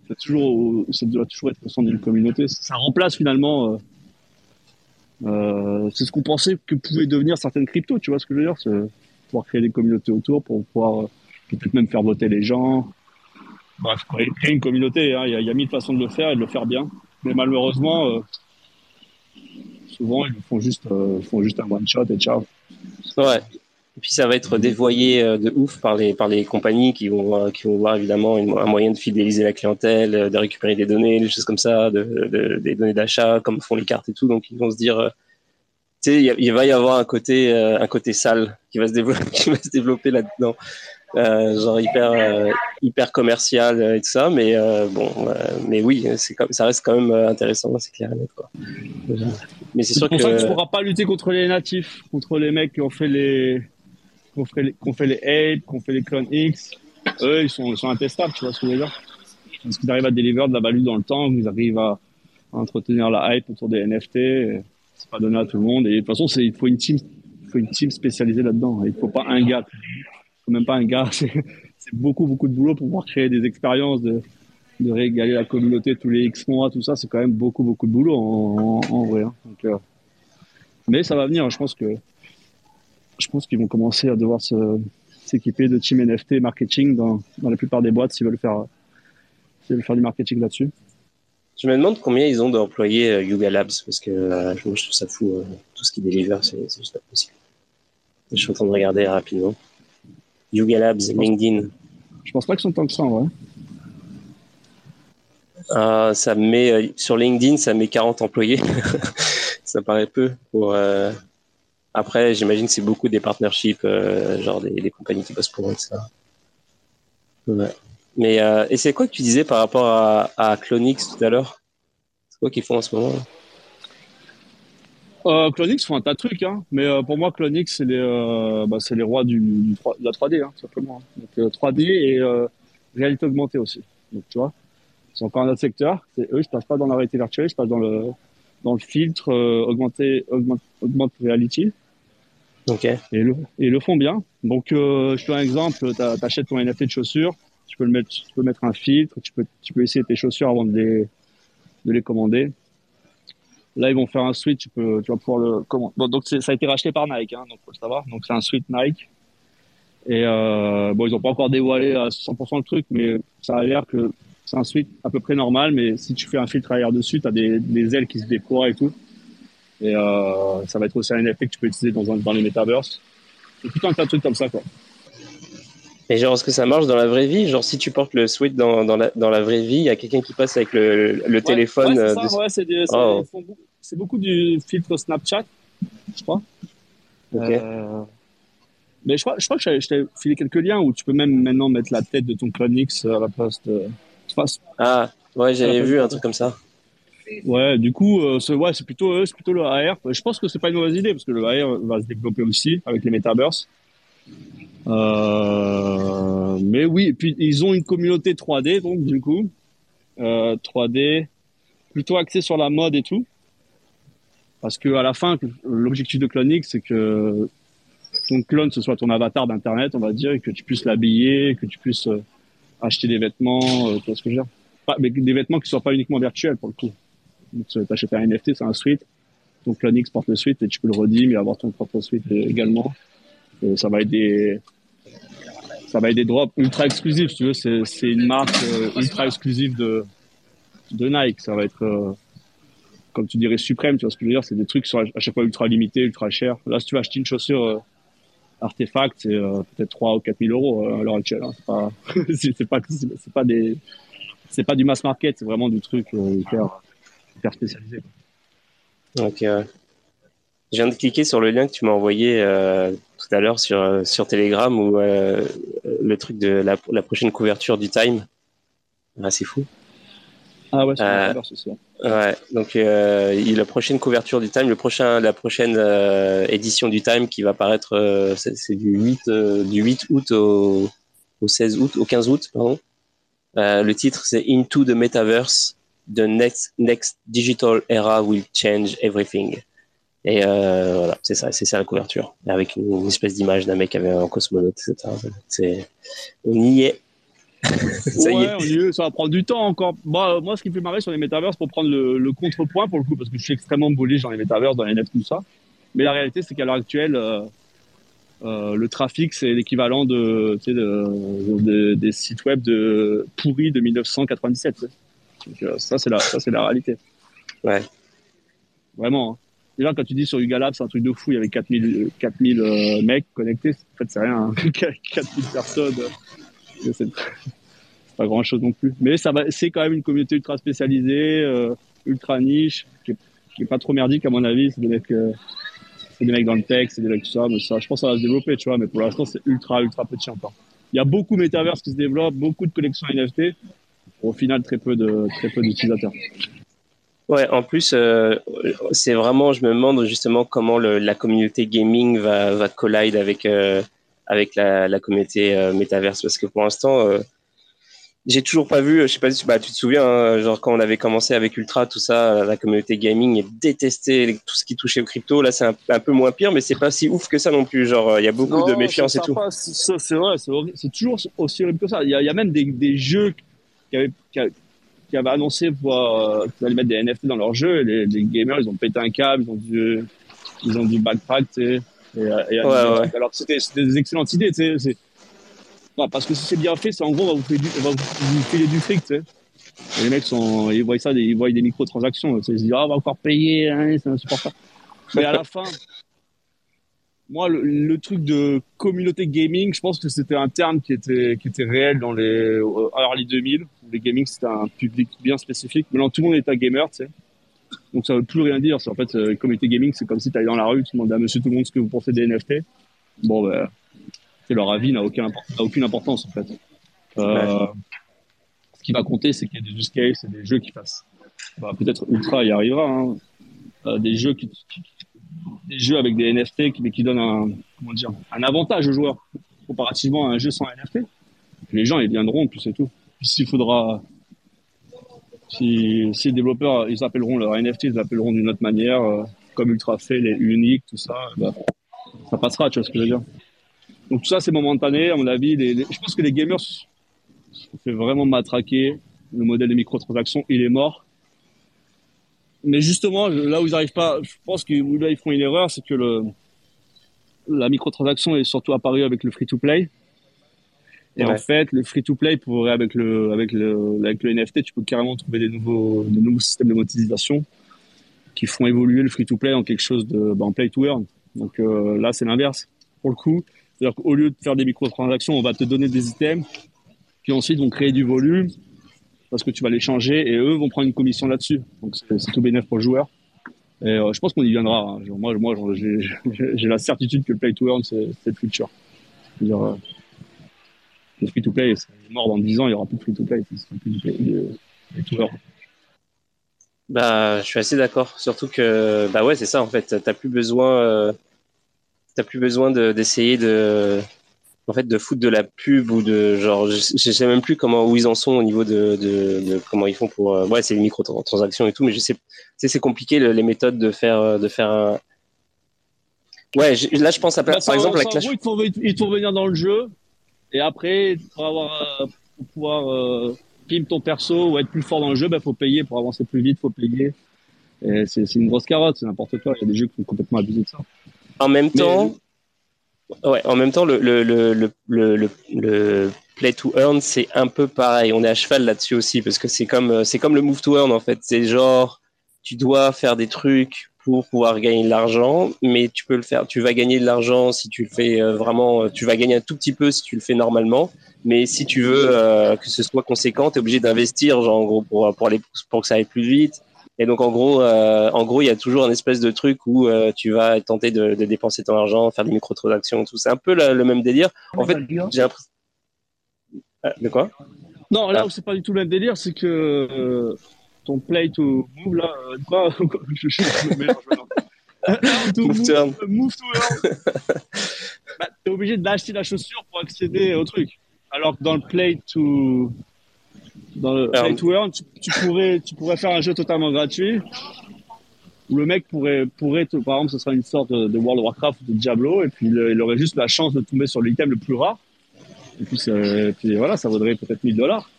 C'est toujours, ça doit toujours être au sein d'une communauté. Ça remplace finalement, euh, euh, c'est ce qu'on pensait que pouvaient devenir certaines cryptos, tu vois ce que je veux dire? C'est pouvoir créer des communautés autour, pour pouvoir, euh, peut-être même faire voter les gens. Bref, créer une communauté, hein. il y, a, y, a mille façons de le faire et de le faire bien. Mais malheureusement, euh, souvent, ils font juste, euh, font juste un one shot et ciao. Ouais. Et puis ça va être dévoyé euh, de ouf par les par les compagnies qui vont euh, qui vont voir évidemment un moyen de fidéliser la clientèle, de récupérer des données, des choses comme ça, de, des données d'achat, comme font les cartes et tout. Donc ils vont se dire, sais, il, va y avoir un côté un côté sale qui va se développer là-dedans. Euh, genre hyper euh, hyper commercial et tout ça mais euh, bon mais oui c'est ça reste quand même intéressant c'est clair quoi. Mais c'est sûr que ça que tu pourras pas lutter contre les natifs contre les mecs qui ont fait les qui ont fait les, qui ont fait les apes qui ont fait les clones X. Eux ils sont ils sont intestables tu vois ce que je veux dire. Parce qu'ils arrivent à délivrer de la value dans le temps ils arrivent à, entretenir la hype autour des NFT c'est pas donné à tout le monde et de toute façon il faut une team il faut une team spécialisée là-dedans il faut pas un gars même pas un gars. C'est beaucoup, beaucoup de boulot pour pouvoir créer des expériences de, régaler la communauté tous les X mois, tout ça, c'est quand même beaucoup, beaucoup de boulot en, vrai. Hein. Euh, mais ça va venir. Je pense que je pense qu'ils vont commencer à devoir s'équiper de team NFT marketing dans, dans la plupart des boîtes s'ils veulent faire s'ils veulent faire du marketing là-dessus. Je me demande combien ils ont d'employés euh, Yuga Labs parce que euh, je trouve ça fou tout ce qu'ils délivrent, c'est juste pas possible. Je suis en train de regarder rapidement. Yuga Labs, LinkedIn. Je pense pas qu'ils sont tant que ça, ouais. Euh, ça met euh, sur LinkedIn, ça met 40 employés. ça paraît peu. Pour, euh, Après, j'imagine que c'est beaucoup des partnerships, genre des, compagnies qui bossent pour eux, ça. Ouais. Mais et c'est quoi que tu disais par rapport à, à Clonix tout à l'heure? C'est quoi qu'ils font en ce moment euh, Clonix font un tas de trucs, hein. mais pour moi, Clonix, c'est les, bah, les rois du, de la 3D, hein, simplement. Hein. Donc, 3D et réalité augmentée aussi. Donc, tu vois, c'est encore un autre secteur. Eux, je passe pas dans la réalité virtuelle, je passe dans le dans le filtre euh, augmenté augmente, augmente reality. Ok. Et le, et le font bien. Donc euh, je te donne un exemple. Tu achètes ton NFT de chaussures, tu peux le mettre, tu peux mettre un filtre, tu peux tu peux essayer tes chaussures avant de les de les commander. Là, ils vont faire un suite, tu peux, tu vas pouvoir le commander. Bon, donc ça a été racheté par Nike, hein, donc faut le savoir. Donc c'est un suite Nike. Et euh, bon, ils ont pas encore dévoilé à 100% le truc, mais ça a l'air que c'est un suite à peu près normal, mais si tu fais un filtre arrière dessus, tu as des, des, ailes qui se déploient et tout. Et euh, ça va être aussi un effet que tu peux utiliser dans, dans les metaverses. C'est tout un tas de trucs comme ça, quoi. Et genre, est-ce que ça marche dans la vraie vie? Genre, si tu portes le suite dans, dans, la, dans la vraie vie, il y a quelqu'un qui passe avec le, le téléphone. Ouais, c'est euh, ça, ouais, c'est oh. beaucoup du filtre Snapchat, je crois. Ok. Euh, mais je crois, je crois que je t'ai filé quelques liens où tu peux même maintenant mettre la tête de ton Clonix à la place de, ah, ouais, j'avais vu un truc comme ça. Ouais, du coup, euh, c'est ouais, plutôt, euh, plutôt le AR. Je pense que c'est pas une mauvaise idée parce que le AR va se développer aussi avec les metaverse. Euh, mais oui, puis ils ont une communauté 3D, donc du coup, 3D plutôt axé sur la mode et tout. Parce que à la fin, l'objectif de Clonic, c'est que ton clone ce soit ton avatar d'internet, on va dire, et que tu puisses l'habiller, que tu puisses acheter des vêtements, euh, tu vois ce que je veux dire? Mais des vêtements qui soient pas uniquement virtuels pour le coup. Donc, tu achètes un NFT, c'est un suite. Ton Clonix porte le suite et tu peux le redire mais avoir ton propre suite également. Et ça va des, ça va être des drops ultra exclusifs, tu veux. C'est, une marque euh, ultra exclusive de, Nike. Ça va être, euh, comme tu dirais, suprême, tu vois ce que je veux dire. C'est des trucs à chaque fois ultra limités, ultra chers. Là, si tu veux acheter une chaussure, artefact, c'est euh, peut-être 3 ou 4 000 euros euh, à l'heure actuelle. Hein. C'est pas, des, c'est pas du mass market, c'est vraiment du truc euh, hyper, hyper spécialisé. Ok. Je viens de cliquer sur le lien que tu m'as envoyé tout à l'heure sur, sur Telegram ou le truc de la, la, prochaine couverture du Time. Ah, c'est fou. Ah ouais, c'est euh, aussi. Ouais, donc euh, la prochaine couverture du Time, le prochain, la prochaine euh, édition du Time qui va paraître, euh, c'est du 8, euh, du 8 août au, au 16 août, au 15 août, pardon. le titre c'est Into the Metaverse, the next, next digital era will change everything. Et voilà, c'est ça, c'est ça la couverture, avec une, espèce d'image d'un mec avec un cosmonaute, etc. C'est, on y est ça ouais, ça va prendre du temps encore. Bah, moi, ce qui me fait marrer sur les métaverses, pour prendre le, contrepoint, pour le coup, parce que je suis extrêmement bullish dans les métaverses, dans les nets, tout ça. Mais la réalité, c'est qu'à l'heure actuelle, euh, euh, le trafic, c'est l'équivalent de, tu sais, de, des sites web de pourris de 1997. Donc, euh, ça, c'est la, ça, c'est la réalité. Ouais. Vraiment. Hein. Déjà, quand tu dis sur Yuga c'est un truc de fou. Il y avait 4000, 4000 mecs connectés. En fait, c'est rien. 4000 hein. personnes c'est pas grand chose non plus. Mais ça c'est quand même une communauté ultra spécialisée, euh, ultra niche, qui est, pas trop merdique à mon avis. C'est des mecs, euh, c'est des mecs dans le tech, c'est des mecs tout ça, mais ça, je pense que ça va se développer, tu vois. Mais pour l'instant, c'est ultra, ultra petit encore. Il y a beaucoup de metaverse qui se développent, beaucoup de collections NFT. Au final, très peu de, très peu d'utilisateurs. Ouais, en plus, euh, c'est vraiment, je me demande justement comment le, la communauté gaming va, va collide avec avec la, la communauté euh, métaverse parce que pour l'instant euh, j'ai toujours pas vu, je sais pas si bah, tu te souviens, hein, genre quand on avait commencé avec Ultra, tout ça, la communauté gaming détestait tout ce qui touchait au crypto. Là, c'est un, peu moins pire, mais c'est pas si ouf que ça non plus. Genre, il y a beaucoup de méfiance et tout. C'est vrai, c'est toujours aussi horrible que ça. Il y a, y a, même des, des jeux qui avaient, qui avait annoncé pouvoir, qu'ils allaient mettre des NFT dans leur jeu. Et les, gamers, ils ont pété un câble, ils ont dû, ils ont dû backtrack, tu sais. Et, et, Alors c'était des excellentes idées, tu sais. parce que si c'est bien fait, c'est en gros, on va vous, faire du, on va vous filer du fric, tu sais. Et les mecs sont, ils voient ça, ils voient des microtransactions. Ils se disent, ah, on va encore payer, hein, c'est insupportable. Mais à la fin, moi, le, truc de communauté gaming, je pense que c'était un terme qui était, qui était réel dans les euh, early 2000. Les gaming, c'était un public bien spécifique. Maintenant, tout le monde est un gamer, tu sais. Donc, ça veut plus rien dire. En fait, euh, communauté gaming, c'est comme si tu allais dans la rue, tu demandes à monsieur tout le monde ce que vous pensez des NFT. Bon, ben, leur avis n'a aucun, aucune importance, en fait. Euh, ce qui va compter, c'est qu'il y a des use cases et des jeux qui fassent. Bah, peut-être Ultra y arrivera, hein. Euh, des jeux qui, des jeux avec des NFT qui, qui donnent un, comment dire, un avantage aux joueurs comparativement à un jeu sans NFT. Les gens, ils viendront, puis c'est tout. S'il faudra, si, les développeurs, ils appelleront leur NFT, ils appelleront d'une autre manière, euh, comme Ultra fait, les uniques, tout ça, bah, ça passera, tu vois ce que je veux dire. Donc tout ça, c'est momentané, à mon avis. je pense que les gamers se fait vraiment matraquer. Le modèle de microtransactions, il est mort mais justement, là où ils n'arrivent pas, je pense que là ils font une erreur, c'est que le, la microtransaction est surtout apparue avec le free-to-play. Et en fait, le free-to-play, avec le, avec le, avec le NFT, tu peux carrément trouver des nouveaux, de nouveaux systèmes de monétisation qui font évoluer le free-to-play en quelque chose de, ben, play-to-earn. Donc euh, là, c'est l'inverse. Pour le coup, c'est-à-dire qu'au lieu de faire des microtransactions, on va te donner des items qui ensuite vont créer du volume parce que tu vas les changer et eux vont prendre une commission là-dessus. Donc c'est tout bénéf pour le joueur. Et euh, je pense qu'on y viendra. Hein. Moi, j'ai la certitude que le play to earn, c'est le futur. Euh, le free to play, c'est mort dans 10 ans, il n'y aura plus de free to play. Plus play, to earn. Bah, je suis assez d'accord. Surtout que, bah ouais, c'est ça en fait. T'as plus besoin, euh, plus besoin d'essayer de, en fait de foutre de la pub ou de genre je, sais même plus comment où ils en sont au niveau de, de, comment ils font pour euh, ouais c'est les microtransactions et tout mais je sais c'est compliqué les méthodes de faire euh, de faire un ouais là je pense à bah, par exemple la Clash il faut, il faut venir dans le jeu et après pour avoir euh, pour pouvoir euh, ton perso ou être plus fort dans le jeu bah faut payer. Pour avancer plus vite faut payer. C'est une grosse carotte c'est n'importe quoi. Il y a des jeux qui sont complètement abusés de ça. En même temps Ouais, en même temps, le, le, le, le, play to earn, c'est un peu pareil. On est à cheval là-dessus aussi parce que c'est comme, c'est comme le move to earn en fait. C'est genre, tu dois faire des trucs pour pouvoir gagner de l'argent, mais tu peux le faire. Tu vas gagner de l'argent si tu le fais euh, vraiment. Tu vas gagner un tout petit peu si tu le fais normalement, mais si tu veux euh, que ce soit conséquent, tu es obligé d'investir, genre en gros pour pour aller pour que ça aille plus vite. Et donc en gros, euh, en gros, il y a toujours un espèce de truc où euh, tu vas tenter de, de, dépenser ton argent, faire des microtransactions, tout. C'est un peu le même délire. En fait, j'ai l'impression. Ah, de quoi? Non, là, ah. c'est pas du tout le même délire. C'est que euh, ton play to move là, quoi Je, je, je me mélange to move, turn. move to bah, t'es obligé d'acheter la chaussure pour accéder au truc. Alors que dans le play to dans le Play to Earn, tu, pourrais, tu pourrais faire un jeu totalement gratuit où le mec pourrait, pourrait par exemple, ce sera une sorte de, World of Warcraft ou de Diablo, et puis il, aurait juste la chance de tomber sur l'item le plus rare. Et puis, puis voilà, ça vaudrait peut-être 1000 dollars.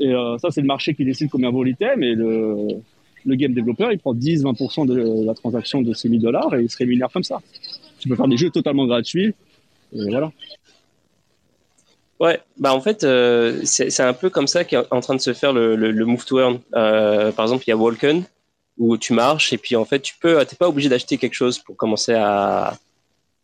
Et euh, ça, c'est le marché qui décide combien vaut l'item, et le, le game développeur, il prend 10-20% de la transaction de ces 1000 dollars et il se rémunère comme ça. Tu peux faire des jeux totalement gratuits, et voilà. Ouais, bah en fait, euh, c'est un peu comme ça qu'est en train de se faire le, le, le move to earn. Euh, par exemple, il y a Walken où tu marches et puis en fait, tu peux, t'es pas obligé d'acheter quelque chose pour commencer à,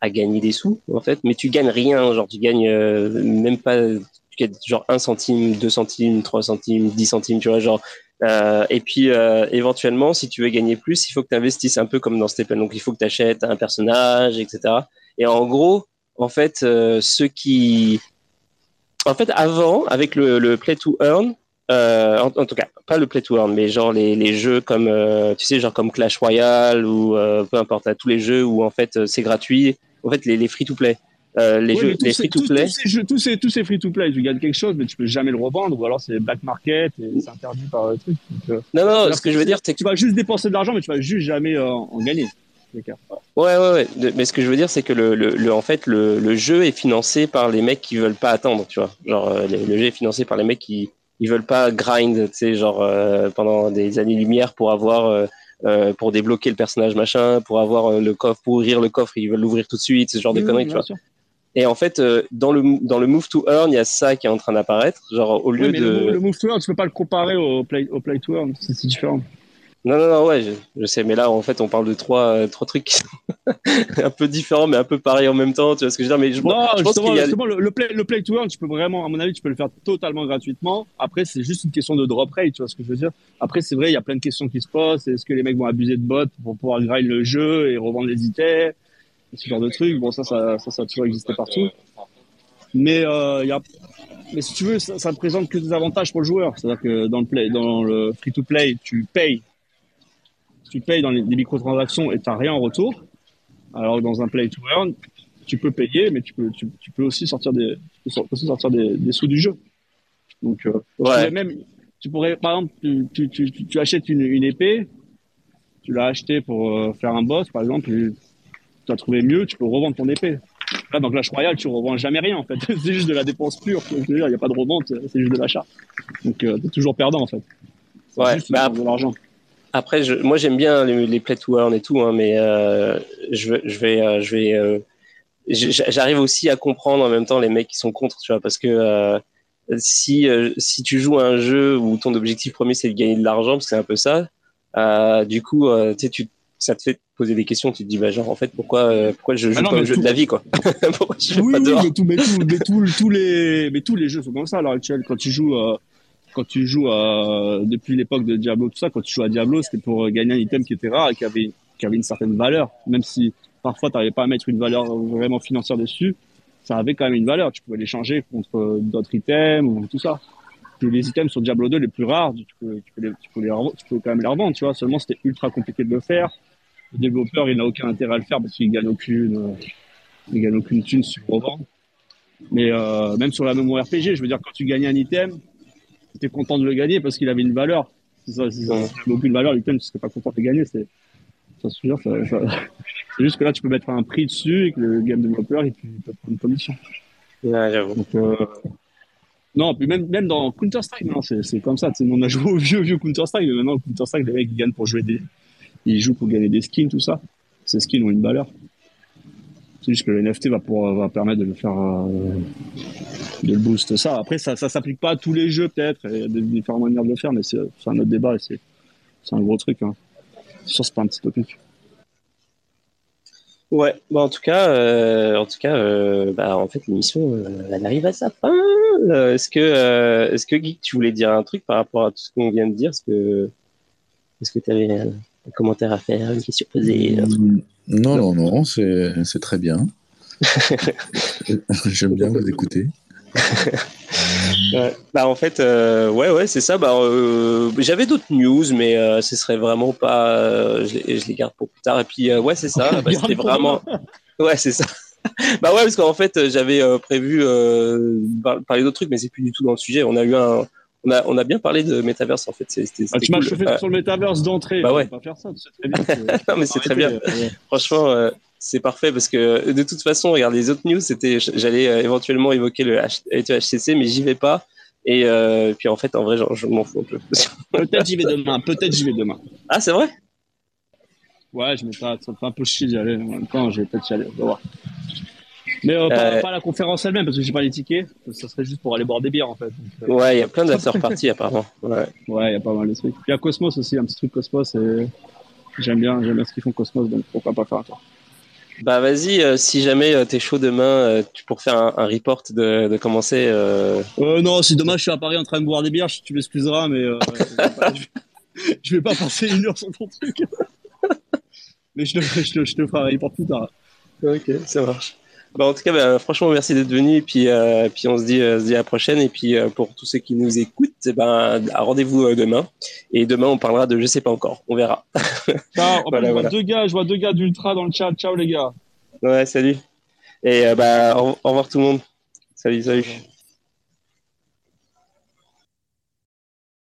à gagner des sous en fait, mais tu gagnes rien, genre tu gagnes euh, même pas, tu gagnes genre un centime, deux centimes, trois centimes, dix centimes, tu vois, genre. Euh, et puis euh, éventuellement, si tu veux gagner plus, il faut que tu investisses un peu comme dans Stephen. Donc il faut que tu achètes un personnage, etc. Et en gros, en fait, ceux qui en fait, avant, avec le, le Play to Earn, euh, en, tout cas, pas le Play to Earn, mais genre les, les jeux comme, euh, tu sais, genre comme Clash Royale ou euh, peu importe, tous les jeux où en fait euh, c'est gratuit. En fait, les, les free to play. les jeux, les free to play. Tous, ces, tous ces free to play, tu gagnes quelque chose, mais tu peux jamais le revendre, ou alors c'est black market et c'est interdit par le truc. non, non, ce que je veux dire, c'est que tu vas juste dépenser de l'argent, mais tu vas juste jamais en gagner. Ouais, ouais, ouais. Mais ce que je veux dire, c'est que le, le, en fait, le, le, jeu est financé par les mecs qui veulent pas attendre, tu vois. Genre, euh, le, jeu est financé par les mecs qui, ils veulent pas grind, tu sais, genre pendant des années-lumière pour avoir pour débloquer le personnage machin, pour avoir le coffre, pour ouvrir le coffre, ils veulent l'ouvrir tout de suite, ce genre de conneries, tu vois. Et en fait, dans le dans le move to earn, il y a ça qui est en train d'apparaître. Genre au lieu de le, move to earn, tu peux pas le comparer au play au play to earn, c'est différent. Non, non, non, ouais, je, sais, mais là, en fait, on parle de trois, euh, trois trucs qui sont un peu différents, mais un peu pareils en même temps, tu vois ce que je veux dire mais je, Non, justement, le, play, le play to earn, tu peux vraiment, à mon avis, tu peux le faire totalement gratuitement. Après, c'est juste une question de drop rate, tu vois ce que je veux dire. Après, c'est vrai, il y a plein de questions qui se posent. Est-ce que les mecs vont abuser de bots pour pouvoir grind le jeu et revendre les items Ce genre de trucs? Bon, ça, ça, ça, ça a toujours existé partout. Mais, euh, y a... mais si tu veux, ça, ça ne présente que des avantages pour le joueur. C'est-à-dire que dans le, play, dans le free-to-play, tu payes tu payes dans les, microtransactions et tu n'as rien en retour. Alors dans un play to earn, tu peux payer, mais tu peux, tu, peux aussi sortir des, aussi sortir des, sous du jeu. Donc, euh, même, tu pourrais, par exemple, tu, tu, tu, achètes une, une, épée, tu l'as acheté pour euh, faire un boss, par exemple, tu as trouvé mieux, tu peux revendre ton épée. Là, dans Clash Royale, tu revends jamais rien, en fait. c'est juste de la dépense pure. Il n'y a pas de revente, c'est juste de l'achat. Donc, euh, tu es toujours perdant, en fait. Ouais, bah, de l'argent. Après, je, moi j'aime bien les, les play to earn et tout, hein, mais euh, je, je, vais, euh, je vais, euh, j'arrive aussi à comprendre en même temps les mecs qui sont contre, tu vois, parce que euh, si si tu joues à un jeu où ton objectif premier c'est de gagner de l'argent, parce que c'est un peu ça, du coup, tu sais, tu ça te fait poser des questions. Tu te dis, bah, genre, en fait, pourquoi, pourquoi je joue ah pas au jeu de la vie, quoi pourquoi je joue oui, pas oui, mais, tout, mais, tout, mais tous les, mais tous les jeux sont comme ça à l'heure actuelle. Quand tu joues, quand tu joues à, depuis l'époque de Diablo, tout ça, quand tu joues à Diablo, c'était pour gagner un item qui était rare et qui avait, une certaine valeur. Même si parfois tu n'arrivais pas à mettre une valeur vraiment financière dessus, ça avait quand même une valeur. Tu pouvais l'échanger contre d'autres items ou tout ça. les items sur Diablo 2 les plus rares, tu peux, les, tu peux, quand même les revendre, tu vois. Seulement c'était ultra compliqué de le faire. Le développeur, il n'a aucun intérêt à le faire parce qu'il gagne aucune, il gagne aucune thune sur revendre. Mais euh, même sur la même RPG, je veux dire, quand tu gagnais un item, tu content de le gagner parce qu'il avait une valeur. Si ça, si ça aucune valeur, l'item, tu serais pas content de gagner. C'est, ça, ça, ça... c'est juste que là, tu peux mettre un prix dessus et que le game développeur, il peut prendre une commission. Donc, euh... Non, puis même, même dans Counter-Strike, c'est, c'est comme ça. On a joué au vieux, vieux Counter-Strike, mais maintenant, Counter-Strike, les mecs, ils gagnent pour jouer des. Ils jouent pour gagner des skins, tout ça. Ces skins ont une valeur. C'est juste que le NFT va, pour, va permettre de le faire, euh, de le boost ça. Après, ça, ça s'applique pas à tous les jeux peut-être. Il y a des différentes manières de le faire, mais c'est un autre débat et c'est un gros truc. Hein. sûr, c'est pas un petit topic. Ouais, bah en tout cas, euh, en tout cas, euh, bah, en fait, l'émission, elle arrive à sa fin. est-ce que, est-ce que Geek, tu voulais dire un truc par rapport à tout ce qu'on vient de dire? Est-ce que, est-ce que tu avais un, commentaire à faire, une question posée non, non, non, c'est très bien. J'aime bien vous écouter. bah en fait, euh, ouais, ouais, c'est ça. Bah, euh, j'avais d'autres news, mais euh, ce serait vraiment pas. Je les, je, les, garde pour plus tard. Et puis, ouais, c'est ça. Bah, C'était vraiment. Ouais, c'est ça. bah ouais, parce qu'en fait, j'avais prévu parler d'autres trucs, mais c'est plus du tout dans le sujet. On a eu un, on a, on a bien parlé de Metaverse en fait. Ah, tu m'as chauffé sur le Metaverse d'entrée. Bah ouais. Pas faire ça, très bien. non mais c'est très bien. Franchement, euh, c'est parfait parce que de toute façon, regarde les autres news, c'était, j'allais euh, éventuellement évoquer le HCC, mais j'y vais pas. Et euh, puis en fait, en vrai, je m'en fous un peu. peut-être j'y vais demain. Peut-être j'y vais demain. Ah, c'est vrai? Ouais, je me ça me fait un peu chier d'y aller. En même temps, je vais peut-être y aller. On va voir. Mais euh, pas, euh, pas, la conférence elle-même, parce que j'ai pas les tickets. Ça serait juste pour aller boire des bières, en fait. Euh, ouais, il y a plein d'after parties, apparemment. Ouais, il y a pas mal de trucs. Il y a Cosmos aussi, un petit truc Cosmos. Et j'aime bien, j'aime bien ce qu'ils font Cosmos, donc pourquoi pas faire un tour. Bah vas-y, si jamais t'es chaud demain, tu pour faire un, report de, de commencer. Non, si demain je suis à Paris en train de boire des bières, tu m'excuseras, mais je, vais pas passer une heure sur ton truc. mais je te, je, te, je te ferai un report plus tard. Ok, ça marche. Bah, en tout cas, bah, franchement, merci d'être venu. Et puis, euh, puis on se dit, euh, se dit à la prochaine. Et puis, euh, pour tous ceux qui nous écoutent, eh ben, rendez-vous demain. Et demain, on parlera de je sais pas encore. On verra. Voilà, je, vois deux gars, je vois deux gars d'Ultra dans le chat. Ciao, les gars. Ouais, salut. Et bah, au revoir tout le monde. Salut, salut.